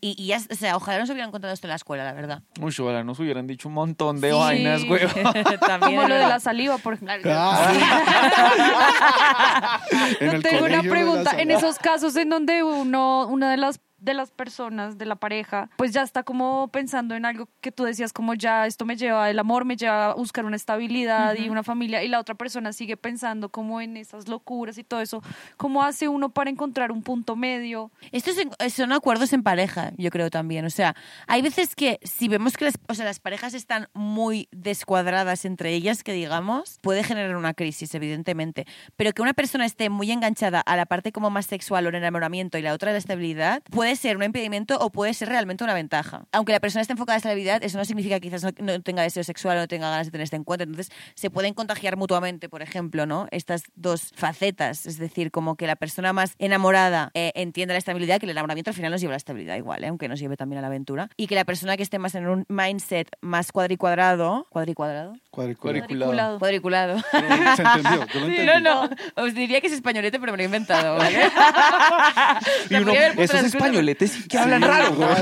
Y, y ya, o sea, ojalá nos hubieran contado esto en la escuela, la verdad. Uy, ojalá nos hubieran dicho un montón de Sí. vainas, güey. <laughs> También Como lo de la saliva, por ejemplo. <laughs> Ah. <laughs> En Yo el tengo una pregunta. En esos casos en donde uno, una de las de las personas de la pareja, pues ya está como pensando en algo que tú decías, como ya esto me lleva, el amor me lleva a buscar una estabilidad y una familia, y la otra persona sigue pensando como en esas locuras y todo eso. ¿Cómo hace uno para encontrar un punto medio? Estos son acuerdos en pareja, yo creo también. O sea, hay veces que si vemos que las, o sea, las parejas están muy descuadradas entre ellas, que digamos, puede generar una crisis, evidentemente. Pero que una persona esté muy enganchada a la parte como más sexual o en enamoramiento y la otra a la estabilidad, puede puede ser un impedimento o puede ser realmente una ventaja. Aunque la persona esté enfocada en la estabilidad, eso no significa que quizás no, no tenga deseo sexual o no tenga ganas de tener este encuentro. Entonces, se pueden contagiar mutuamente, por ejemplo, ¿no? Estas dos facetas. Es decir, como que la persona más enamorada eh, entiende la estabilidad, que el enamoramiento al final nos lleva a la estabilidad igual, ¿eh? aunque nos lleve también a la aventura. Y que la persona que esté más en un mindset más cuadricuadrado, cuadricuadrado, Cuadriculado. Cuadriculado. cuadriculado. <laughs> Se entendió, yo lo entendí. No, no, os diría que es españolete, pero me lo he inventado. <laughs> que hablan Sí, raro. güey. <laughs>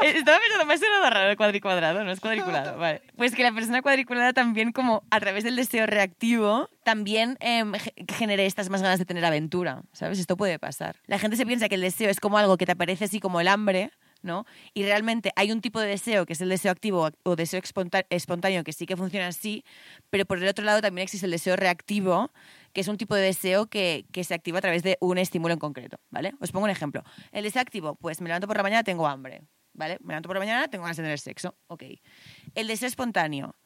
Eh, Estaba pensando, me ha sonado raro el cuadricuadrado, no es cuadriculado. Vale. Pues que la persona cuadriculada también, como a través del deseo reactivo, también ge- genere estas más ganas de tener aventura, ¿sabes? Esto puede pasar. La gente se piensa que el deseo es como algo que te aparece así como el hambre, ¿no? Y realmente hay un tipo de deseo que es el deseo activo o deseo espontáneo que sí que funciona así, pero por el otro lado también existe el deseo reactivo, que es un tipo de deseo que, que se activa a través de un estímulo en concreto, ¿vale? Os pongo un ejemplo. El deseo activo, pues me levanto por la mañana, tengo hambre, ¿vale? Me levanto por la mañana, tengo ganas de tener sexo, ok. El deseo espontáneo,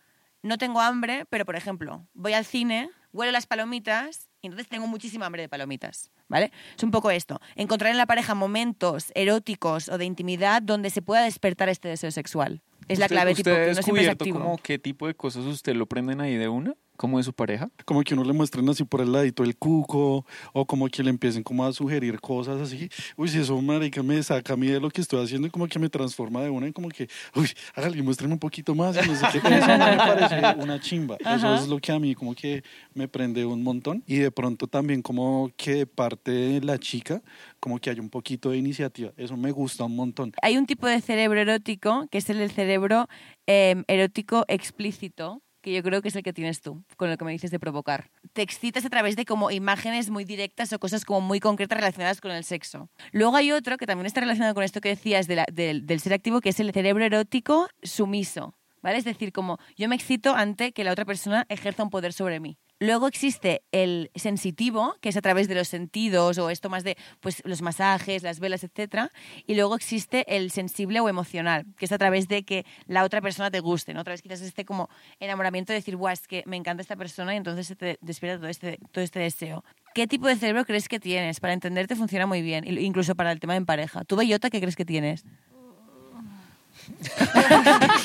no tengo hambre, pero por ejemplo, voy al cine, huelo las palomitas y entonces tengo muchísima hambre de palomitas, ¿vale? Es un poco esto, encontrar en la pareja momentos eróticos o de intimidad donde se pueda despertar este deseo sexual. Es la ¿Usted- clave, tipo, ¿Usted que ha no siempre es descubierto activo. como qué tipo de cosas usted lo prenden ahí de una? ¿Como de su pareja? Como que uno le muestren así por el ladito el cuco, o como que le empiecen como a sugerir cosas así. Uy, si eso, marica, me saca a mí de lo que estoy haciendo y como que me transforma de una y como que, uy, hágale, muéstrame un poquito más. y no sé qué. Eso me parece una chimba. Eso Ajá. es lo que a mí como que me prende un montón. Y de pronto también como que de parte de la chica, como que hay un poquito de iniciativa. Eso me gusta un montón. Hay un tipo de cerebro erótico que es el del cerebro eh, erótico explícito, que yo creo que es el que tienes tú, con lo que me dices de provocar. Te excitas a través de como imágenes muy directas o cosas como muy concretas relacionadas con el sexo. Luego hay otro que también está relacionado con esto que decías del ser activo, que es el cerebro erótico sumiso. ¿Vale? Es decir, como yo me excito ante que la otra persona ejerza un poder sobre mí. Luego existe el sensitivo, que es a través de los sentidos o esto más de pues, los masajes, las velas, etc. Y luego existe el sensible o emocional, que es a través de que la otra persona te guste. ¿no? Otra vez quizás este como enamoramiento de decir, guau, es que me encanta esta persona y entonces se te despierta todo este, todo este deseo. ¿Qué tipo de cerebro crees que tienes? Para entenderte funciona muy bien, incluso para el tema en pareja. ¿Tú, Bellota, qué crees que tienes?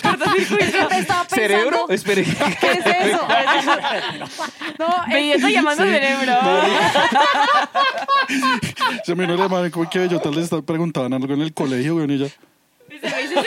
Cortocircuito. Te <laughs> estaba pensando, ¿Cerebro? Espere. ¿Qué es eso? <laughs> No, llamando Sí. cerebro. Se me vino la madre como que yo tal vez preguntaban algo en el colegio, güey, y ella, ¿Sabéis ese,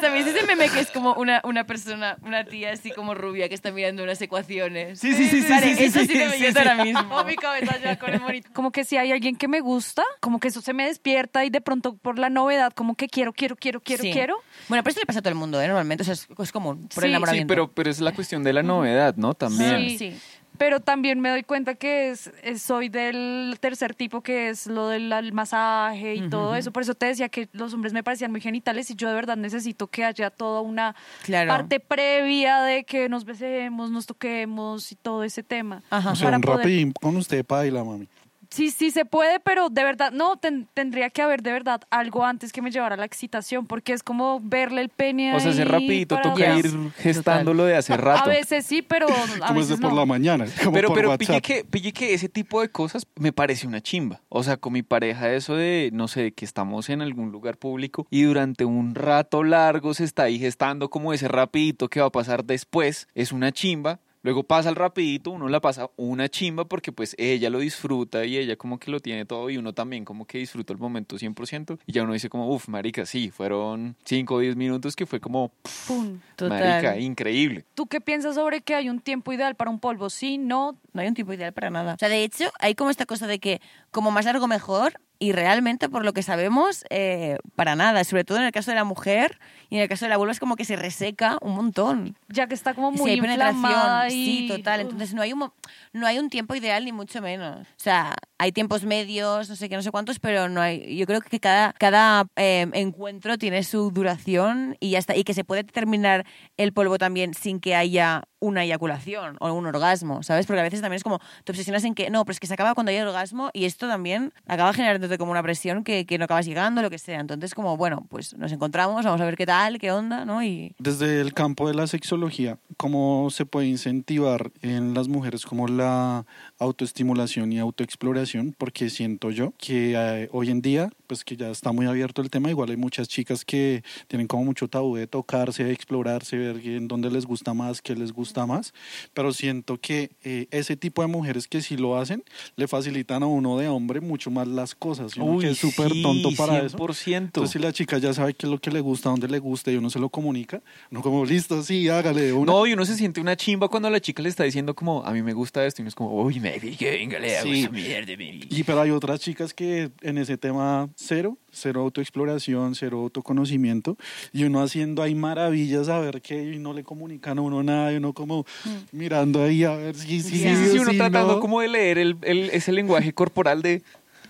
¿Sabéis ese meme que es como una, una persona, una tía así como rubia que está mirando unas ecuaciones? Sí, sí, sí, sí, Vale, sí, sí, eso sí, sí, me sí, gusta sí. ahora mismo. Oh, mi cabeza ya con el monito. Como que si hay alguien que me gusta, como que eso se me despierta y de pronto por la novedad, como que quiero, quiero, quiero, quiero, Sí. quiero. Bueno, pero eso le pasa a todo el mundo, ¿eh? Normalmente, o sea, es, es común, por Sí, el Sí, enamoramiento. pero, pero es la cuestión de la novedad, ¿no? También. Sí. Sí. Pero también me doy cuenta que es, es- soy del tercer tipo, que es lo del masaje y todo eso. Por eso te decía que los hombres me parecían muy genitales y yo de verdad necesito que haya toda una Claro. parte previa de que nos besemos, nos toquemos y todo ese tema. Ajá. o sea, Para un poder- rapidín con usted, paila, mami. Sí, sí se puede, pero de verdad, no, ten- tendría que haber de verdad algo antes que me llevara a la excitación, porque es como verle el pene O sea, rapidito para toca ir gestándolo de hace rato. A veces sí, pero a Como es de veces por no. la mañana, como pero por pero pille que, pille que ese tipo de cosas me parece una chimba. O sea, con mi pareja eso de, no sé, que estamos en algún lugar público y durante un rato largo se está ahí gestando como ese rapidito que va a pasar después, es una chimba. Luego pasa el rapidito, uno la pasa una chimba porque pues ella lo disfruta y ella como que lo tiene todo y uno también como que disfruta el momento 100% y ya uno dice como, uff, marica, sí, fueron 5 o 10 minutos que fue como, pff, Pum. Total. marica, increíble. ¿Tú qué piensas sobre que hay un tiempo ideal para un polvo? Sí, no. No hay un tipo ideal para nada. O sea, de hecho, hay como esta cosa de que como más largo mejor y realmente, por lo que sabemos, eh, para nada. Sobre todo en el caso de la mujer y en el caso de la vulva es como que se reseca un montón. Ya que está como muy hay inflamada penetración, y... sí, total. Entonces no hay, un, no hay un tiempo ideal ni mucho menos. O sea, hay tiempos medios, no sé qué, no sé cuántos, pero no hay. Yo creo que cada, cada eh, encuentro tiene su duración y ya está. Y que se puede terminar el polvo también sin que haya una eyaculación o un orgasmo, ¿sabes? Porque a veces también es como, te obsesionas en que, no, pero es que se acaba cuando hay orgasmo y esto también acaba generándote como una presión que, que no acabas llegando, lo que sea. Entonces, como, bueno, pues nos encontramos, vamos a ver qué tal, qué onda, ¿no? Y Desde el campo de la sexología, ¿cómo se puede incentivar en las mujeres como la autoestimulación y autoexploración? Porque siento yo que eh, hoy en día, pues que ya está muy abierto el tema, igual hay muchas chicas que tienen como mucho tabú de tocarse, de explorarse, ver en dónde les gusta más, qué les gusta más, pero siento que eh, ese tipo de mujeres que sí lo hacen, le facilitan a uno de hombre mucho más las cosas, y uno que es súper sí, tonto para eso. 100%. Entonces, si la chica ya sabe qué es lo que le gusta, dónde le gusta y uno se lo comunica, uno como, listo, sí, hágale una. No, y uno se siente una chimba cuando la chica le está diciendo como, a mí me gusta esto, y uno es como, uy, maybe, que venga, le hago Sí. esa mierda, baby". Y pero hay otras chicas que en ese tema cero, cero autoexploración, cero autoconocimiento, y uno haciendo ahí maravillas a ver qué, y no le comunican a uno nada, y uno como mirando ahí a ver si sí, Sí, sí, sí, uno si tratando no. como de leer el, el- ese lenguaje corporal de...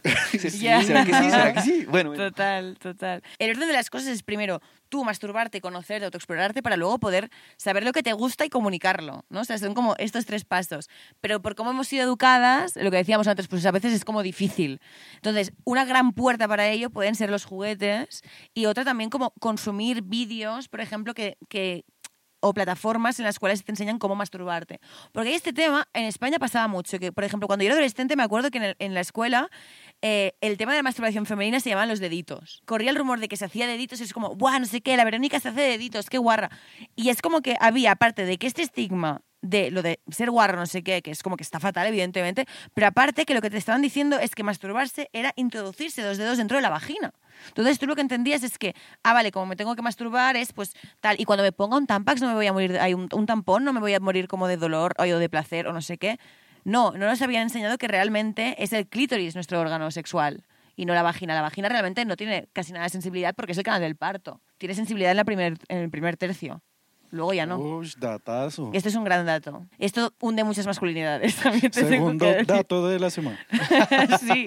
<laughs> Sí, Ya. ¿Será que sí? ¿Será que sí? Bueno, bueno. Total, total. El orden de las cosas es primero tú masturbarte, conocerte, autoexplorarte para luego poder saber lo que te gusta y comunicarlo, ¿no? O sea, son como estos tres pasos. Pero por cómo hemos sido educadas, lo que decíamos antes, pues a veces es como difícil. Entonces, una gran puerta para ello pueden ser los juguetes y otra también como consumir vídeos, por ejemplo, que, que o plataformas en las cuales te enseñan cómo masturbarte. Porque este tema, en España pasaba mucho, que por ejemplo, cuando yo era adolescente me acuerdo que en, el- en la escuela eh, el tema de la masturbación femenina se llamaban los deditos. Corría el rumor de que se hacía deditos y es como, ¡buah, no sé qué! La Verónica se hace deditos, qué guarra. Y es como que había, aparte de que este estigma de lo de ser guarro, no sé qué, que es como que está fatal, evidentemente, pero aparte que lo que te estaban diciendo es que masturbarse era introducirse dos dedos dentro de la vagina. Entonces tú lo que entendías es que, ah, vale, como me tengo que masturbar es pues tal, y cuando me ponga un tampax no me voy a morir, hay un, un tampón no me voy a morir como de dolor o de placer o no sé qué. No, no nos habían enseñado que realmente es el clítoris nuestro órgano sexual y no la vagina. La vagina realmente no tiene casi nada de sensibilidad porque es el canal del parto. Tiene sensibilidad en, la primer, en el primer tercio. Luego ya no. Uy, datazo. Esto es un gran dato. Esto hunde muchas masculinidades. <laughs> También te Segundo dato de la semana. <laughs> sí.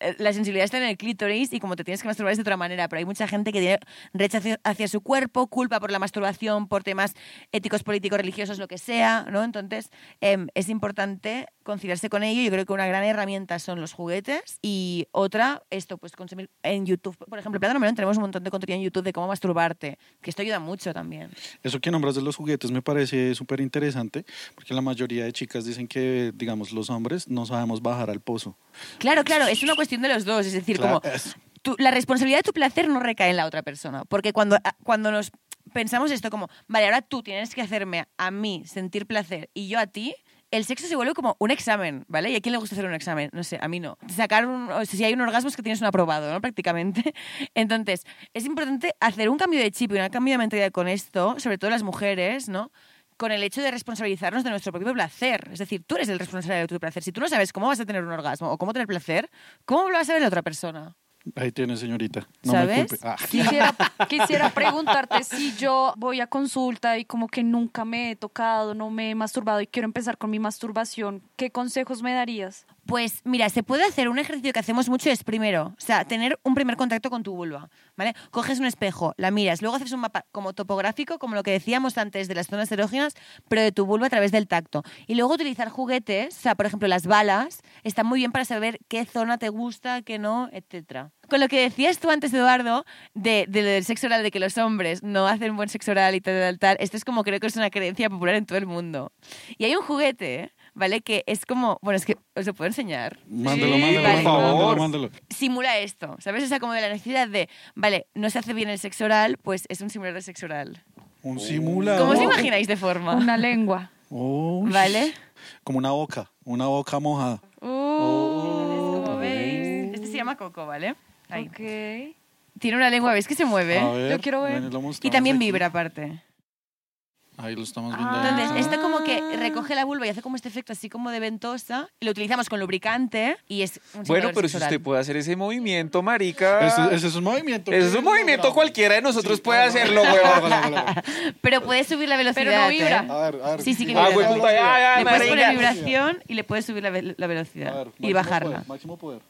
Eh, La sensibilidad está en el clítoris y como te tienes que masturbar es de otra manera, pero hay mucha gente que tiene rechazo hacia su cuerpo, culpa por la masturbación, por temas éticos, políticos, religiosos, lo que sea, ¿no? Entonces em, es importante conciliarse con ello. Yo creo que una gran herramienta son los juguetes y otra, esto, pues consumir en YouTube. Por ejemplo, en Plátano Melón tenemos un montón de contenido en YouTube de cómo masturbarte, que esto ayuda mucho también. Eso que nombras de los juguetes me parece súper interesante, porque la mayoría de chicas dicen que, digamos, los hombres no sabemos bajar al pozo. Claro, claro, es una cuestión de los dos, es decir, Claro, como eso. tu- la responsabilidad de tu placer no recae en la otra persona. Porque cuando, a- cuando nos pensamos esto como, vale, ahora tú tienes que hacerme a mí sentir placer y yo a ti, el sexo se vuelve como un examen, ¿vale? ¿Y a quién le gusta hacer un examen? No sé, a mí no. Sacar un, o sea, si hay un orgasmo es que tienes un aprobado, ¿no? Prácticamente. <laughs> Entonces, es importante hacer un cambio de chip y un cambio de mentalidad con esto, sobre todo las mujeres, ¿no? Con el hecho de responsabilizarnos de nuestro propio placer. Es decir, tú eres el responsable de tu placer. Si tú no sabes cómo vas a tener un orgasmo o cómo tener placer, ¿cómo lo vas a ver la otra persona? Ahí tiene, señorita. No ¿Sabes? me culpe. Ah. Quisiera, <laughs> quisiera preguntarte si yo voy a consulta y como que nunca me he tocado, no me he masturbado y quiero empezar con mi masturbación, ¿qué consejos me darías? Pues mira, se puede hacer un ejercicio que hacemos mucho es primero, o sea, tener un primer contacto con tu vulva, ¿vale? Coges un espejo, la miras, luego haces un mapa como topográfico, como lo que decíamos antes de las zonas erógenas, pero de tu vulva a través del tacto. Y luego utilizar juguetes, o sea, por ejemplo, las balas, están muy bien para saber qué zona te gusta, qué no, etcétera. Con lo que decías tú antes, Eduardo, de, de del sexo oral, de que los hombres no hacen buen sexo oral y tal, tal, tal, esto es como creo que es una creencia popular en todo el mundo. Y hay un juguete, ¿vale? Que es como, bueno, es que os lo puedo enseñar. Mándalo, Sí, mándalo, vale. mándalo, Por mándalo, favor. mándalo. Simula esto, ¿sabes? O sea, como de la necesidad de, vale, no se hace bien el sexo oral, pues es un simulador sexo oral. Un simulador. ¿Cómo os imagináis de forma? Una lengua. Uy. ¿Vale? Como una boca, una boca mojada. Como veis, este se llama Coco, ¿vale? Ahí. Ok. Tiene una lengua, ¿ves que se mueve? A ver, Yo quiero ver. ven, Y también aquí. vibra aparte. Ahí lo estamos viendo. Ah. Entonces, esto como que recoge la vulva y hace como este efecto así como de ventosa. Y lo utilizamos con lubricante y es un Bueno, pero si sexo usted puede hacer ese movimiento, marica. Ese, ese es un movimiento. Ese es un movimiento logramos. cualquiera de nosotros Sí, puede hágalo, hacerlo, <laughs> huevón. hágalo. Pero puedes subir la velocidad. Pero no vibra. ¿eh? A ver, a ver. Sí, sí que Ah, vibra. güey, puta, ya, ya, Le puedes poner vibración y le puedes subir la, ve- la A velocidad ver, y bajarla. poder, máximo poder.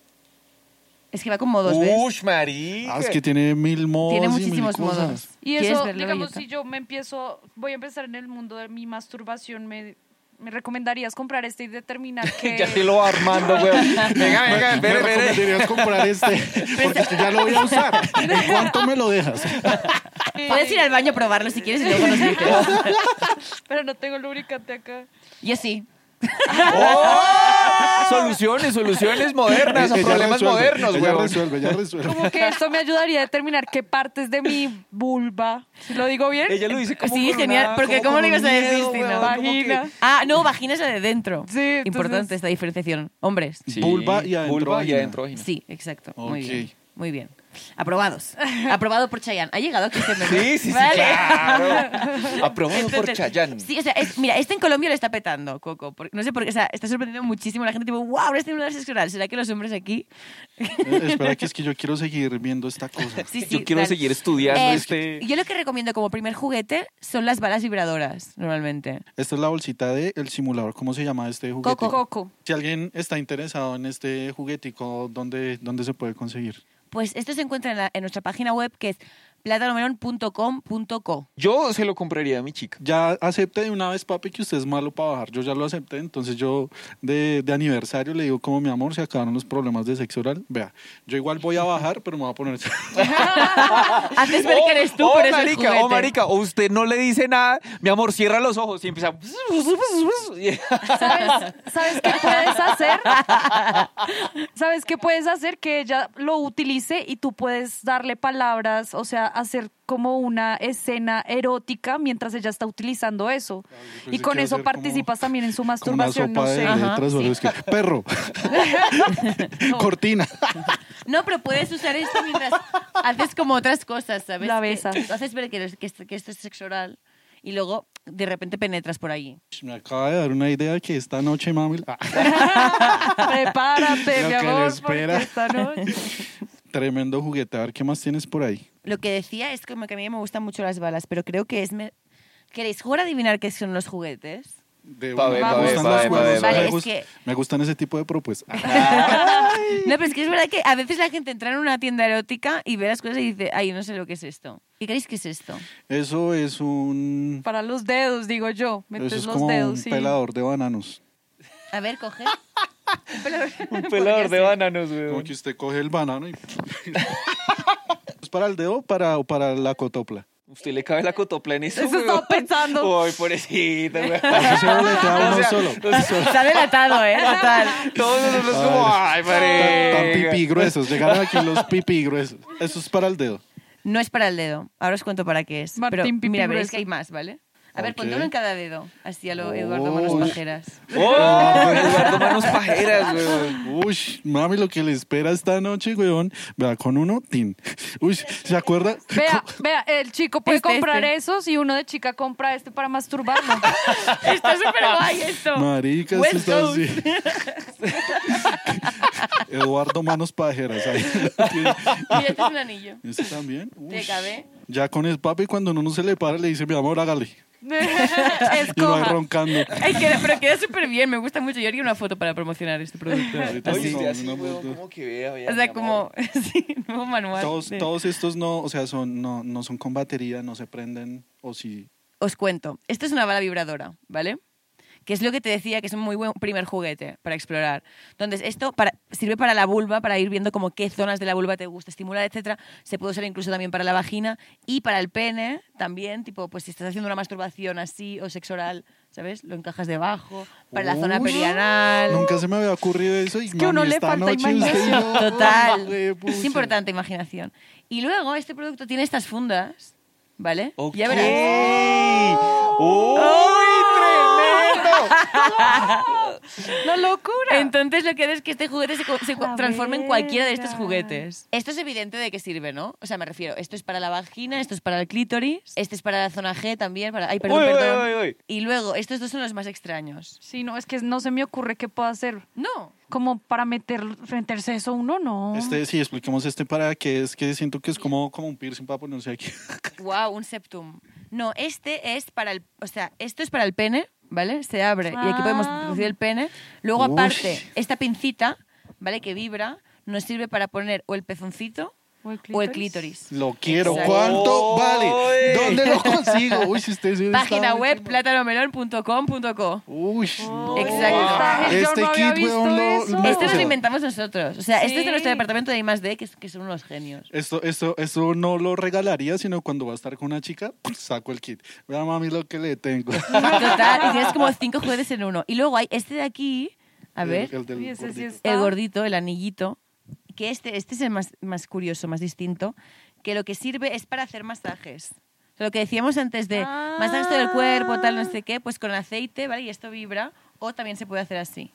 Es que va como dos veces. Ush, marica. Ah, es que tiene mil modos. Tiene y mil muchísimos cosas. modos. Y ¿Quieres eso, verlo, digamos, Bellota? si yo me empiezo, voy a empezar en el mundo de mi masturbación, me, me recomendarías comprar este y determinar <laughs> que... Ya te lo va armando, weón. <laughs> Venga, venga, Me espere, espere. recomendarías comprar este <laughs> porque es que ya lo voy a usar. ¿En cuánto me lo dejas? Puedes ir al baño a probarlo si quieres y luego nos. Pero no tengo lubricante acá. Yo sí. ¡Oh! <laughs> Soluciones, soluciones modernas <laughs> a problemas resuelve, modernos, ella weón. resuelve, ella resuelve. Como que esto me ayudaría a determinar qué partes de mi vulva, si lo digo bien, Ella lo dice como Sí, genial, una- porque ¿cómo lo ibas a decir, vagina. Ah, no, vagina es la de dentro. Sí, entonces- Importante esta diferenciación. Hombres. Sí, Vulva y adentro vulva y adentro vagina. Sí, exacto. Muy bien. Muy bien. Aprobados. <laughs> Aprobado por Chayanne. ¿Ha llegado Cristian Bernal? Sí, sí, sí, Vale. claro. <laughs> Aprobado por Entonces, Chayanne. Sí, o sea, es- mira, este en Colombia lo está petando, Coco. porque- no sé por qué, o sea, está sorprendiendo muchísimo la gente, tipo, wow, ahora en una sexo oral. ¿Será que los hombres aquí? Eh, espera, que es que yo quiero seguir viendo esta cosa. <laughs> Sí, sí, Yo quiero seguir estudiando Eh, este... Yo lo que recomiendo como primer juguete son las balas vibradoras, normalmente. Esta es la bolsita del el simulador. ¿Cómo se llama este juguete? Coco. Coco. Si alguien está interesado en este juguetico, ¿dónde, dónde se puede conseguir? Pues esto se encuentra en, la- nuestra página web que es platanomelon.com.co. Yo se lo compraría a mi chica. Ya acepte de una vez, papi, que usted es malo para bajar. Yo ya lo acepté, entonces yo de, de aniversario le digo como mi amor, se acabaron los problemas de sexo oral. Vea, yo igual voy a bajar, pero me voy a poner... Haces <laughs> ver que eres tú, oh, pero es el marica, oh, marica, o usted no le dice nada, mi amor, cierra los ojos y empieza... ¿Sabes, ¿Sabes qué puedes hacer? ¿Sabes qué puedes hacer? Que ella lo utilice y tú puedes darle palabras, o sea, hacer como una escena erótica mientras ella está utilizando eso. Y con eso ser como- participas también en su <laughs> masturbación, sopa no de sé. Ajá, sí. es que, perro, <laughs> cortina. <laughs> No, pero puedes usar esto mientras haces como otras cosas, ¿sabes? La que haces ver que, que que esto es sexo oral y luego de repente penetras por allí. Me acaba de dar una idea que esta noche, mami, Prepárate, Lo mi que le amor, espera. esta noche... tremendo juguete. A ver, ¿qué más tienes por ahí? Lo que decía es como que a mí me gustan mucho las balas, pero creo que es... me- ¿Queréis jugar a adivinar qué son los juguetes? De Pa' una. ver, me pa' ver, gustan pa' los ver, pa' juegos, ver, Vale, me, es gust- que- me gustan ese tipo de propuestas. <laughs> No, pero es que es verdad que a veces la gente entra en una tienda erótica y ve las cosas y dice, ay, no sé lo que es esto. ¿Qué creéis que es esto? Eso es un... Para los dedos, digo yo. Metes Eso es los como dedos, un sí. pelador de bananos. A ver, coge. <laughs> Un pelador, Un pelador de bananos, Como weón. que usted coge el banano y... <laughs> ¿Es para el dedo o para, o para la cotopla? Usted le cabe la cotopla en eso, Eso estaba pensando. Ay, pobrecita, weón. Eso se boletea uno solo. Está delatado, ¿eh? Total. Todos nosotros como, ay, Tan, tan pipí gruesos. Llegaron aquí los pipí gruesos. Eso es para el dedo. No es para el dedo. Ahora os cuento para qué es. Martín Pero mira, veréis que hay más, ¿vale? A ver, Ok. ponte uno en cada dedo. Así a lo Eduardo Manos. Pajeras. ¡Oh! <laughs> Eduardo Manos Pajeras, weón. Uy, mami, lo que le espera esta noche, weón. Vea, con uno, tin. Uy, ¿se acuerda? Vea, vea, el chico puede Este, comprar este. esos y uno de chica compra este para masturbarlo. <laughs> Está súper guay esto. Marica, esto está así. Eduardo Manos Pajeras. ahí. <laughs> Mira, este es un anillo. ¿Este también? ¿Te Uy. Ya con el papi, cuando uno no se le para, le dice, mi amor, hágale. <laughs> Y va Escoja. roncando. Ay, queda- pero queda súper bien, me gusta mucho. Yo haría una foto para promocionar este producto. Ahorita Oye, sí, usted no, así, una como que vea, vea, O mi sea, amor. como, <laughs> sí, nuevo manual. Todos, Sí. todos estos no, o sea, son, no, no son con batería, no se prenden, o si... Os cuento. Esto es una bala vibradora, ¿vale? Que es lo que te decía, que es un muy buen primer juguete para explorar. Entonces, esto para- sirve para la vulva, para ir viendo como qué zonas de la vulva te gusta estimular, etcétera. Se puede usar incluso también para la vagina y para el pene también, tipo, pues si estás haciendo una masturbación así o sexo oral, ¿sabes? Lo encajas debajo, para la zona Uy, perianal. Nunca se me había ocurrido eso. Y, que a uno le falta usted imaginación. Total. Es importante imaginación. Y luego este producto tiene estas fundas, ¿vale? Ok. Ya verás. ¡Uy, tremendo! ¡La locura! Entonces lo que hace es que este juguete se, se transforma en cualquiera de estos juguetes. Esto es evidente de qué sirve, ¿no? O sea, me refiero, esto es para la vagina, esto es para el clítoris, este es para la zona G también, para... Ay, perdón, uy, perdón. uy, uy. Y luego, estos dos son los más extraños. Sí, no, es que no se me ocurre qué puedo hacer. No. Como para meter, meterse eso uno, no. Este, sí, expliquemos este para que es que siento que es como, como un piercing para ponerse aquí. Wow, un septum. No, este es para el... O sea, esto es para el pene, ¿vale? Se abre y aquí podemos Ah. introducir el pene. Luego, Uy. aparte, esta pincita, ¿vale? Que vibra, nos sirve para poner o el pezoncito ¿O el o el clítoris? Lo quiero. Exacto. ¿Cuánto ¡Oy! vale? ¿Dónde lo consigo? Uy, si usted se Página web plátanomelón.com.co. Uy. Oh, Exacto. Este no kit, weón, lo- lo- Este o nos sea, lo inventamos nosotros. O sea, este es Sí. de nuestro departamento de I+D, que, que son unos genios. Esto, esto, esto no lo regalaría, sino cuando va a estar con una chica, saco el kit. Vea, mami, lo que le tengo. Total, y tienes como cinco juguetes en uno. Y luego hay este de aquí, a ver, El, el sí gordito. está. el gordito, el anillito, que este, este es el más, más curioso, más distinto, que lo que sirve es para hacer masajes. O sea, lo que decíamos antes de Ah. masajes todo el cuerpo, tal, no sé qué, pues con aceite, ¿vale? Y esto vibra, o también se puede hacer así.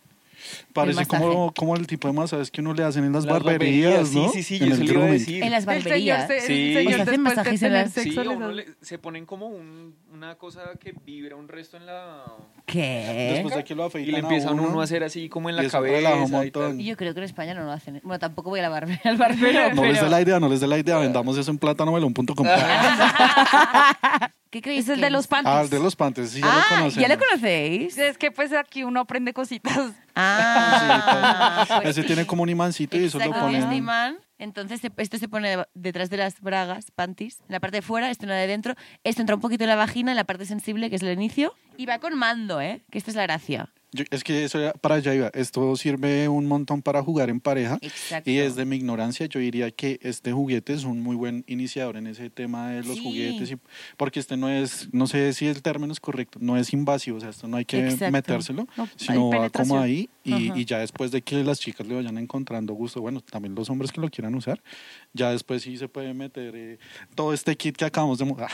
Parece como, como el tipo de masajes que uno le hacen en las, Las barberías, ¿no? Sí, sí, sí, En yo el se lo iba a decir. En las El señor, barberías. se- el Sí. señor Pues hacen masajes en las- Sí, sexo a les uno da- le- se ponen como un- una cosa que vibra un resto en la... ¿Qué? Después de que lo afeitan Y le a empiezan uno, uno a hacer así como en la y un cabeza y montón. tal. Yo creo que en España no lo hacen. Bueno, tampoco voy a la barbe- <laughs> al barbero, No les pero- dé la idea, no les dé la idea. Vendamos eso en plátanomelón.com. <laughs> <laughs> ¿Qué creéis Es el que de los panties. Ah, el de los pantes, sí, ya lo Ah, conocemos. ¿ya lo conocéis? Es que pues aquí uno aprende cositas. Ah, Sí, pues- Ese <laughs> tiene como un imancito y eso lo ponen. este imán. Entonces se- esto se pone detrás de las bragas, panties, en la parte de fuera, esto en la de dentro. Esto entra un poquito en la vagina, en la parte sensible, que es el inicio. Y va con mando, ¿eh? Que esta es la gracia. Yo- es que eso era- para allá iba. Esto sirve un montón para jugar en pareja. Exacto. Y desde mi ignorancia yo diría que este juguete es un muy buen iniciador en ese tema de los Sí. juguetes. y- porque este no es, no sé si el término es correcto, no es invasivo, o sea, esto no hay que Exacto. metérselo, No, sino va como ahí y, y ya después de que las chicas le vayan encontrando gusto, bueno, también los hombres que lo quieran usar, ya después sí se puede meter eh, todo este kit que acabamos de mostrar.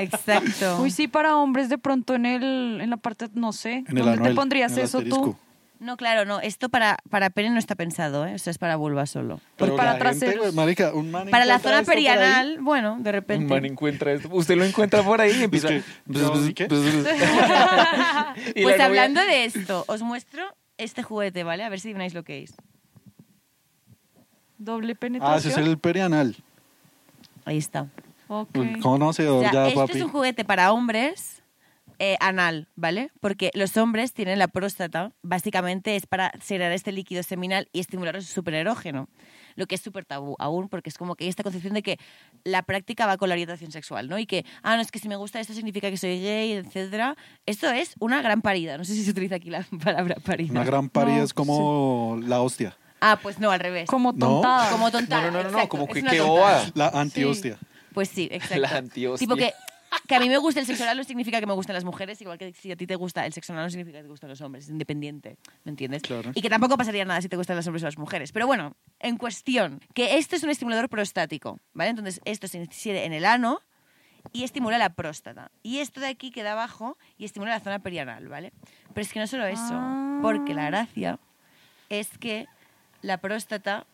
Exacto. Uy, sí, para hombres de pronto en el en la parte, no sé, En el ¿dónde anuel, te pondrías en el eso asterisco. tú? No, claro, no. Esto para, para pene no está pensado, ¿eh? O sea, es para vulva solo. Pero para la gente, traseros. güey, marica, un man Para la encuentra zona esto por ahí, perianal, bueno, de Un repente. man encuentra esto. Usted lo encuentra por ahí y empieza... que, ¿yo sí qué? <laughs> Y Pues la novia- hablando de esto, os muestro este juguete, ¿vale? A ver si adivináis lo que es. Doble Ah, penetración. ese es el perianal. Ahí está. Ok. Un conocedor O sea, ya, esto papi. es un juguete para hombres eh, anal, ¿vale? Porque los hombres tienen la próstata, básicamente es para segregar este líquido seminal y estimularlo súper erógeno. Lo que es súper tabú aún, porque es como que hay esta concepción de que la práctica va con la orientación sexual, ¿no? Y que, ah, no, es que si me gusta esto significa que soy gay, etcétera. Esto es una gran parida. No sé si se utiliza aquí la <laughs> palabra parida. Una gran parida No, es como la hostia, Ah, pues no, al revés. Como No. tontada. Como tontada. No, no, no, no, como que qué la antihostia. Pues sí, exacto. La antihostia. Tipo que, que a mí me gusta el sexo oral no significa que me gusten las mujeres, igual que si a ti te gusta el sexo oral no significa que te gustan los hombres, es independiente, ¿me entiendes? Claro. Y que tampoco pasaría nada si te gustan los hombres o las mujeres. Pero bueno, en cuestión, que esto es un estimulador prostático, ¿vale? Entonces esto se insiere en el ano y estimula la próstata. Y esto de aquí queda abajo y estimula la zona perianal, ¿vale? Pero es que no solo eso, Ah. porque la gracia es que la próstata,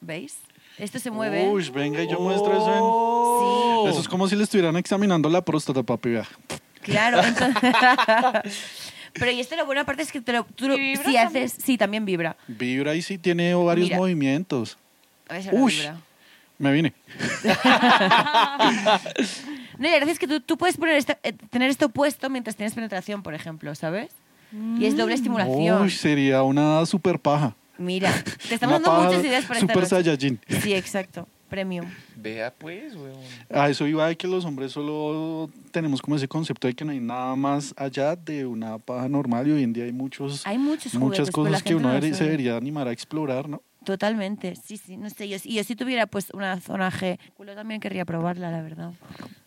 ¿veis? Esto se mueve. Uy, venga, y yo muestro eso Sí. en... Eso es como si le estuvieran examinando la próstata, papi, vea. Claro, <laughs> entonces... <laughs> Pero y esto lo buena parte es que te lo, tú lo- ¿Y vibra si también? haces... Sí, también vibra. Vibra y sí tiene varios Mira. movimientos. A ver si ahora Uy. vibra. Me vine. <laughs> No, y la gracia es que tú, tú puedes poner esto- eh, tener esto puesto mientras tienes penetración, por ejemplo, ¿sabes? Y es doble estimulación. Uy, sería una super paja. Mira, <laughs> te estamos Una dando paja muchas ideas para esta Super noche. Saiyajin. Sí, exacto. Premium. Vea pues, weón. A eso iba de que los hombres solo tenemos como ese concepto de que no hay nada más allá de una paja normal y hoy en día hay muchos Hay muchos muchas juguetes, pero la cosas que gente uno no se debería animar a explorar, ¿no? Totalmente, sí, sí, no sé. Yo, y yo si tuviera pues una zona G, culo también querría probarla, la verdad.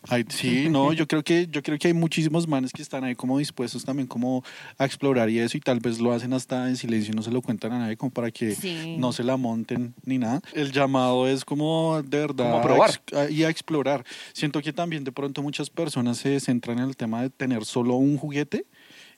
Ay, sí, <laughs> no, yo creo que yo creo que hay muchísimos manes que están ahí como dispuestos también como a explorar y eso y tal vez lo hacen hasta en silencio y no se lo cuentan a nadie como para que Sí. no se la monten ni nada. El llamado es como de verdad Como a probar. a- y a explorar. Siento que también de pronto muchas personas se centran en el tema de tener solo un juguete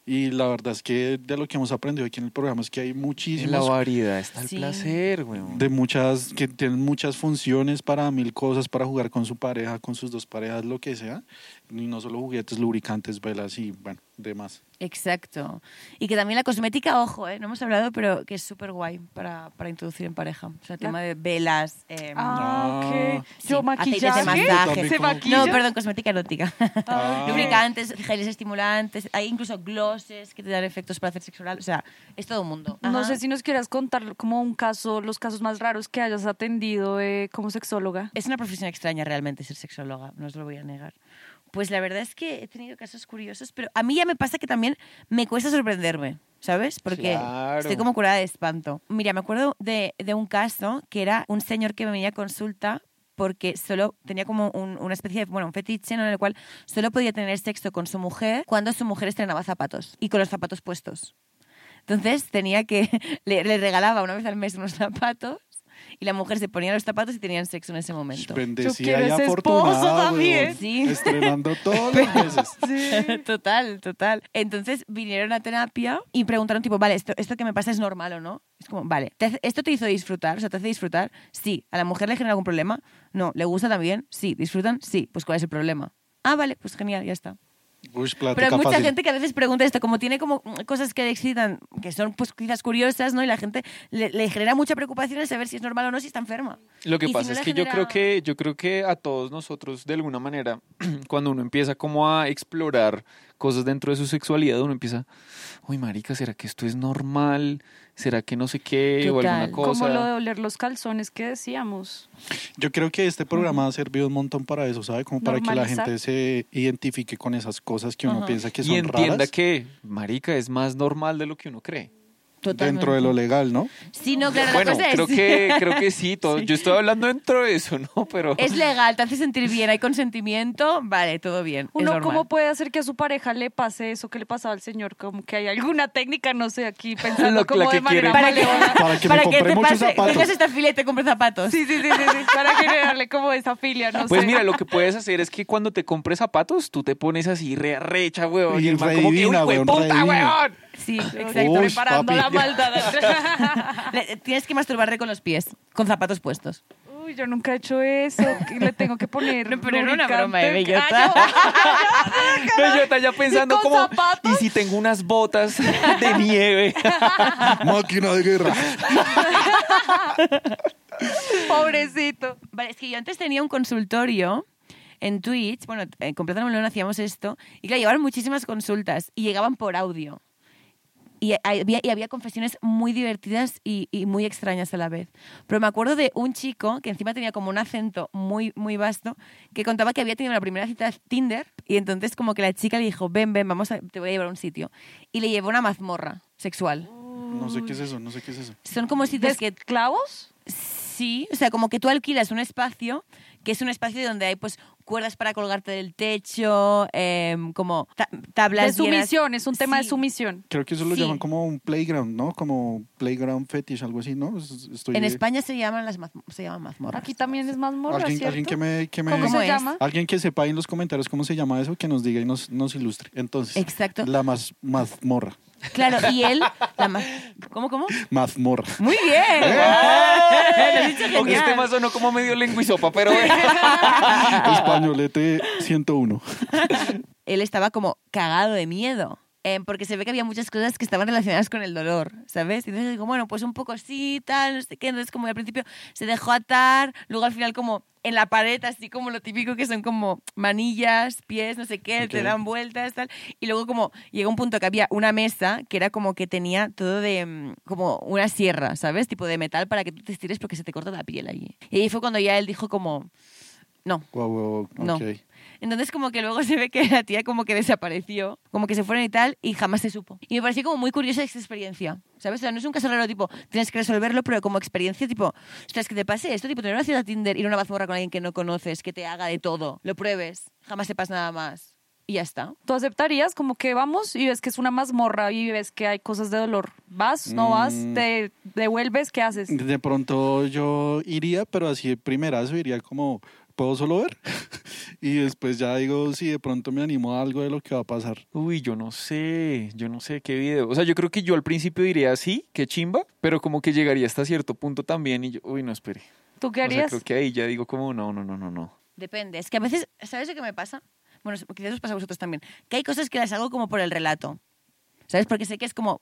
y la verdad es que de lo que hemos aprendido aquí en el programa es que hay En la muchísimos variedad está el Sí. placer, weón. de muchas que tienen muchas funciones para mil cosas para jugar con su pareja, con sus dos parejas, lo que sea, y no solo juguetes, lubricantes, velas y bueno, de más. Exacto. Y que también la cosmética, ojo, ¿eh? no hemos hablado, pero que es súper guay para, para introducir en pareja. O sea, el tema de velas. eh, Ah, Ah. ok. sí, Yo aceites de maquillaje. masaje. ¿Se maquilla? No, perdón, cosmética erótica. Ah. <laughs> Lubricantes, geles estimulantes, hay incluso glosses que te dan efectos para hacer sexo oral. O sea, es todo un mundo. No Ajá. sé si nos quieras contar como un caso, los casos más raros que hayas atendido eh, como sexóloga. Es una profesión extraña realmente ser sexóloga, no os lo voy a negar. Pues la verdad es que he tenido casos curiosos, pero a mí ya me pasa que también me cuesta sorprenderme, ¿sabes? Porque Claro. estoy como curada de espanto. Mira, me acuerdo de, de un caso que era un señor que me venía a consulta porque solo tenía como un- una especie de, bueno, un fetiche en el cual solo podía tener sexo con su mujer cuando su mujer estrenaba zapatos y con los zapatos puestos. Entonces tenía que, <laughs> le, le regalaba una vez al mes unos zapatos y la mujer se ponía los zapatos y tenían sexo en ese momento. Bendecida y afortunada, también. Sí. Estrenando <laughs> todos los meses. <laughs> total, total. Entonces vinieron a terapia y preguntaron tipo, vale, esto, esto que me pasa es normal o no. Es como, vale, ¿te hace- ¿esto te hizo disfrutar? O sea, ¿te hace disfrutar? Sí. ¿A la mujer le genera algún problema? No. ¿Le gusta también? Sí. ¿Disfrutan? Sí. Pues ¿cuál es el problema? Ah, vale, pues genial, ya está. Uy, Pero hay mucha fácil. gente que a veces pregunta esto, como tiene como cosas que le excitan, que son pues quizás curiosas, ¿no? Y la gente le, le genera mucha preocupación el saber si es normal o no, si está enferma. Lo que Y si pasa no es que yo genera- creo que yo creo que a todos nosotros de alguna manera <clears throat> cuando uno empieza como a explorar cosas dentro de su sexualidad uno empieza, uy marica, ¿será que esto es normal? ¿Será que no sé qué o alguna cosa? Como lo de oler los calzones que decíamos. Yo creo que este programa ha servido un montón para eso, ¿sabe? Como para que la gente se identifique con esas cosas que uno Ajá. piensa que son y entienda raras que marica es más normal de lo que uno cree. Dentro de lo legal, ¿no? Sí, no, claro, la Bueno, cosa es- creo que <laughs> creo que sí, todo. Yo estoy hablando dentro de eso, ¿no? Pero Es legal, te hace sentir bien, hay consentimiento, vale, todo bien. es Uno. ¿cómo puede hacer que a su pareja le pase eso que le pasaba al señor? Como que hay alguna técnica, no sé, aquí pensando <laughs> Lo- la como que de manera. Para que. Para que me compre te muchos pase, zapatos. esta fila y te compre zapatos. Sí, sí, sí, sí, sí, para generarle como esa filia, no Pues sé. mira, lo que puedes hacer es que cuando te compres zapatos, tú te pones así re recha, weón. Y el man re como que, divina, "Uy, weón, puta, re divina". weón. Sí, exacto. Uy, preparando papi. la <laughs> maldad. <laughs> Tienes que masturbarle con los pies, con zapatos puestos. Uy, yo nunca he hecho eso. Le tengo que poner. <laughs> No, pero era una broma, ¿eh, bellota? Ah, Bellota ya pensando ¿Y como, zapatos? ¿y si tengo unas botas de nieve? Máquina de guerra. yo, Pobrecito. Vale, es que yo antes tenía un consultorio en Twitch, bueno, en Completa Melón hacíamos esto, y claro, llevaban muchísimas consultas y llegaban por audio. Y había, y había confesiones muy divertidas y, y muy extrañas a la vez. Pero me acuerdo de un chico que encima tenía como un acento muy, muy vasto, que contaba que había tenido la primera cita de Tinder y entonces como que la chica le dijo, ven, ven, vamos a, te voy a llevar a un sitio. Y le llevó una mazmorra sexual. No sé qué es eso, no sé qué es eso. Son como sitios que ¿Clavos? Sí, o sea, como que tú alquilas un espacio que es un espacio donde hay pues cuerdas para colgarte del techo, em, como ta- De tablas llenas- sumisión, es un tema de sumisión. Creo que eso lo Sí. llaman como un playground, ¿no? Como playground fetish, algo así, ¿no? Es- Estoy En España se llaman las maz- se llaman mazmorras. Aquí también es más morra, alguien, ¿cierto? alguien que me, que me ¿Cómo, ¿Cómo se es? llama? alguien que sepa ahí en los comentarios cómo se llama eso, que nos diga y nos, nos ilustre. Entonces, Exacto. la más mazmorra. Claro, y él <laughs> la ma- ¿Cómo cómo? Mazmorra. Muy bien. Dicho Aunque este más sonó como medio lengua y sopa, pero <laughs> bueno. Españolete 101. <laughs> él estaba como cagado de miedo. eh, porque se ve que había muchas cosas que estaban relacionadas con el dolor, ¿sabes? Y entonces digo, bueno, pues un poco sí, tal, no sé qué. Entonces, como al principio se dejó atar, luego al final, como en la pared, así como lo típico que son como manillas, pies, no sé qué, te dan vueltas, tal. Y luego, como llegó un punto que había una mesa que era como que tenía todo de. mm, como una sierra, ¿sabes? Tipo de metal para que tú te estires porque se te corta la piel allí. Y ahí fue cuando ya él dijo, como. No, Guau, guau, No. entonces como que luego <laughs> se ve que la tía como que desapareció, como que se fueron y tal, y jamás se supo. Y me pareció como muy curiosa esta experiencia, ¿sabes? O sea, no es un caso raro tipo, tienes que resolverlo, pero como experiencia tipo, ostras, que te pase esto, tipo, tener una cita a Tinder, ir a una mazmorra con alguien que no conoces, que te haga de todo, lo pruebes, jamás sepas nada más. Y ya está. ¿Tú aceptarías como que vamos y ves que es una mazmorra y ves que hay cosas de dolor? ¿Vas? ¿No vas? Mm. ¿Te devuelves? ¿Qué haces? De pronto yo iría, pero así de primerazo iría como, ¿puedo solo ver? <laughs> y después ya digo, si de pronto me animo a algo de lo que va a pasar. Uy, yo no sé, yo no sé qué video. O sea, yo creo que yo al principio diría sí, qué chimba, pero como que llegaría hasta cierto punto también y yo, uy, no espere. ¿Tú qué O sea, harías? creo que ahí ya digo como no, no, no, no, no. Depende. Es que a veces, ¿sabes lo que me pasa? bueno, quizás os pasa a vosotros también, que hay cosas que las hago como por el relato, ¿sabes? Porque sé que es como,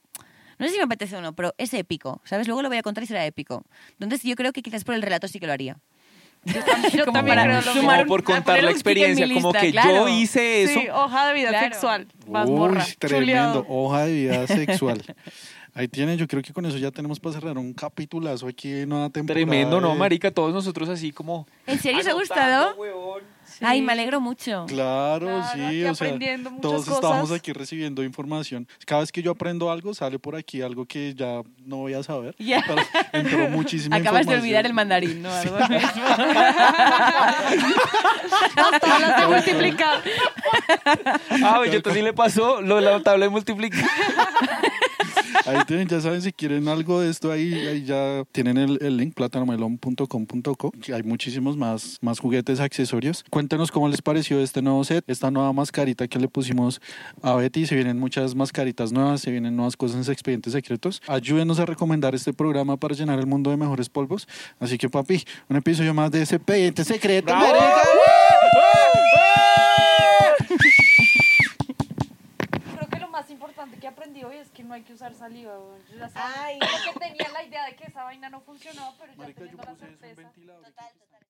no sé si me apetece o no, pero es épico, ¿sabes? Luego lo voy a contar y será épico. Entonces yo creo que quizás por el relato sí que lo haría. Yo <laughs> Como también para creo lo Como un- por contar la experiencia, como lista, que claro. yo hice eso. Sí, hoja de vida Claro. sexual. Más Uy, morra. tremendo. chuleado. Hoja de vida <laughs> sexual. Ahí tienen, yo creo que con eso ya tenemos para cerrar un capitulazo aquí en nueva temporada. Tremendo, ¿no, marica? Todos nosotros así como... ¿En serio os ha gustado? huevón. Sí. Ay, me alegro mucho. Claro, Claro, sí, aquí o sea, aprendiendo muchas todos cosas. estamos aquí recibiendo información. Cada vez que yo aprendo algo, sale por aquí algo que ya no voy a saber. <laughs> Ya. Pero entró muchísima Acabas de olvidar el mandarín, ¿no? Algo así. Hasta <laughs> las de multiplicar. Ah, Bellota sí le pasó lo de la tabla de multiplicar. <laughs> Ahí tienen, ya saben, si quieren algo de esto, ahí, ahí ya tienen el, el link, platanomelon.com.co. Hay muchísimos más, más juguetes, accesorios. Cuéntenos cómo les pareció este nuevo set, esta nueva mascarita que le pusimos a Betty. Se vienen muchas mascaritas nuevas, se vienen nuevas cosas en Expedientes Secretos. Ayúdenos a recomendar este programa para llenar el mundo de mejores polvos. Así que, papi, un episodio más de Expedientes Secretos. ¡Bravo! marica. Creo que lo más importante que aprendí hoy es que no hay que usar saliva. Yo ya sabía, Ay. porque tenía la idea de que esa vaina no funcionaba, pero ya Marica, yo teniendo la certeza. Total, total.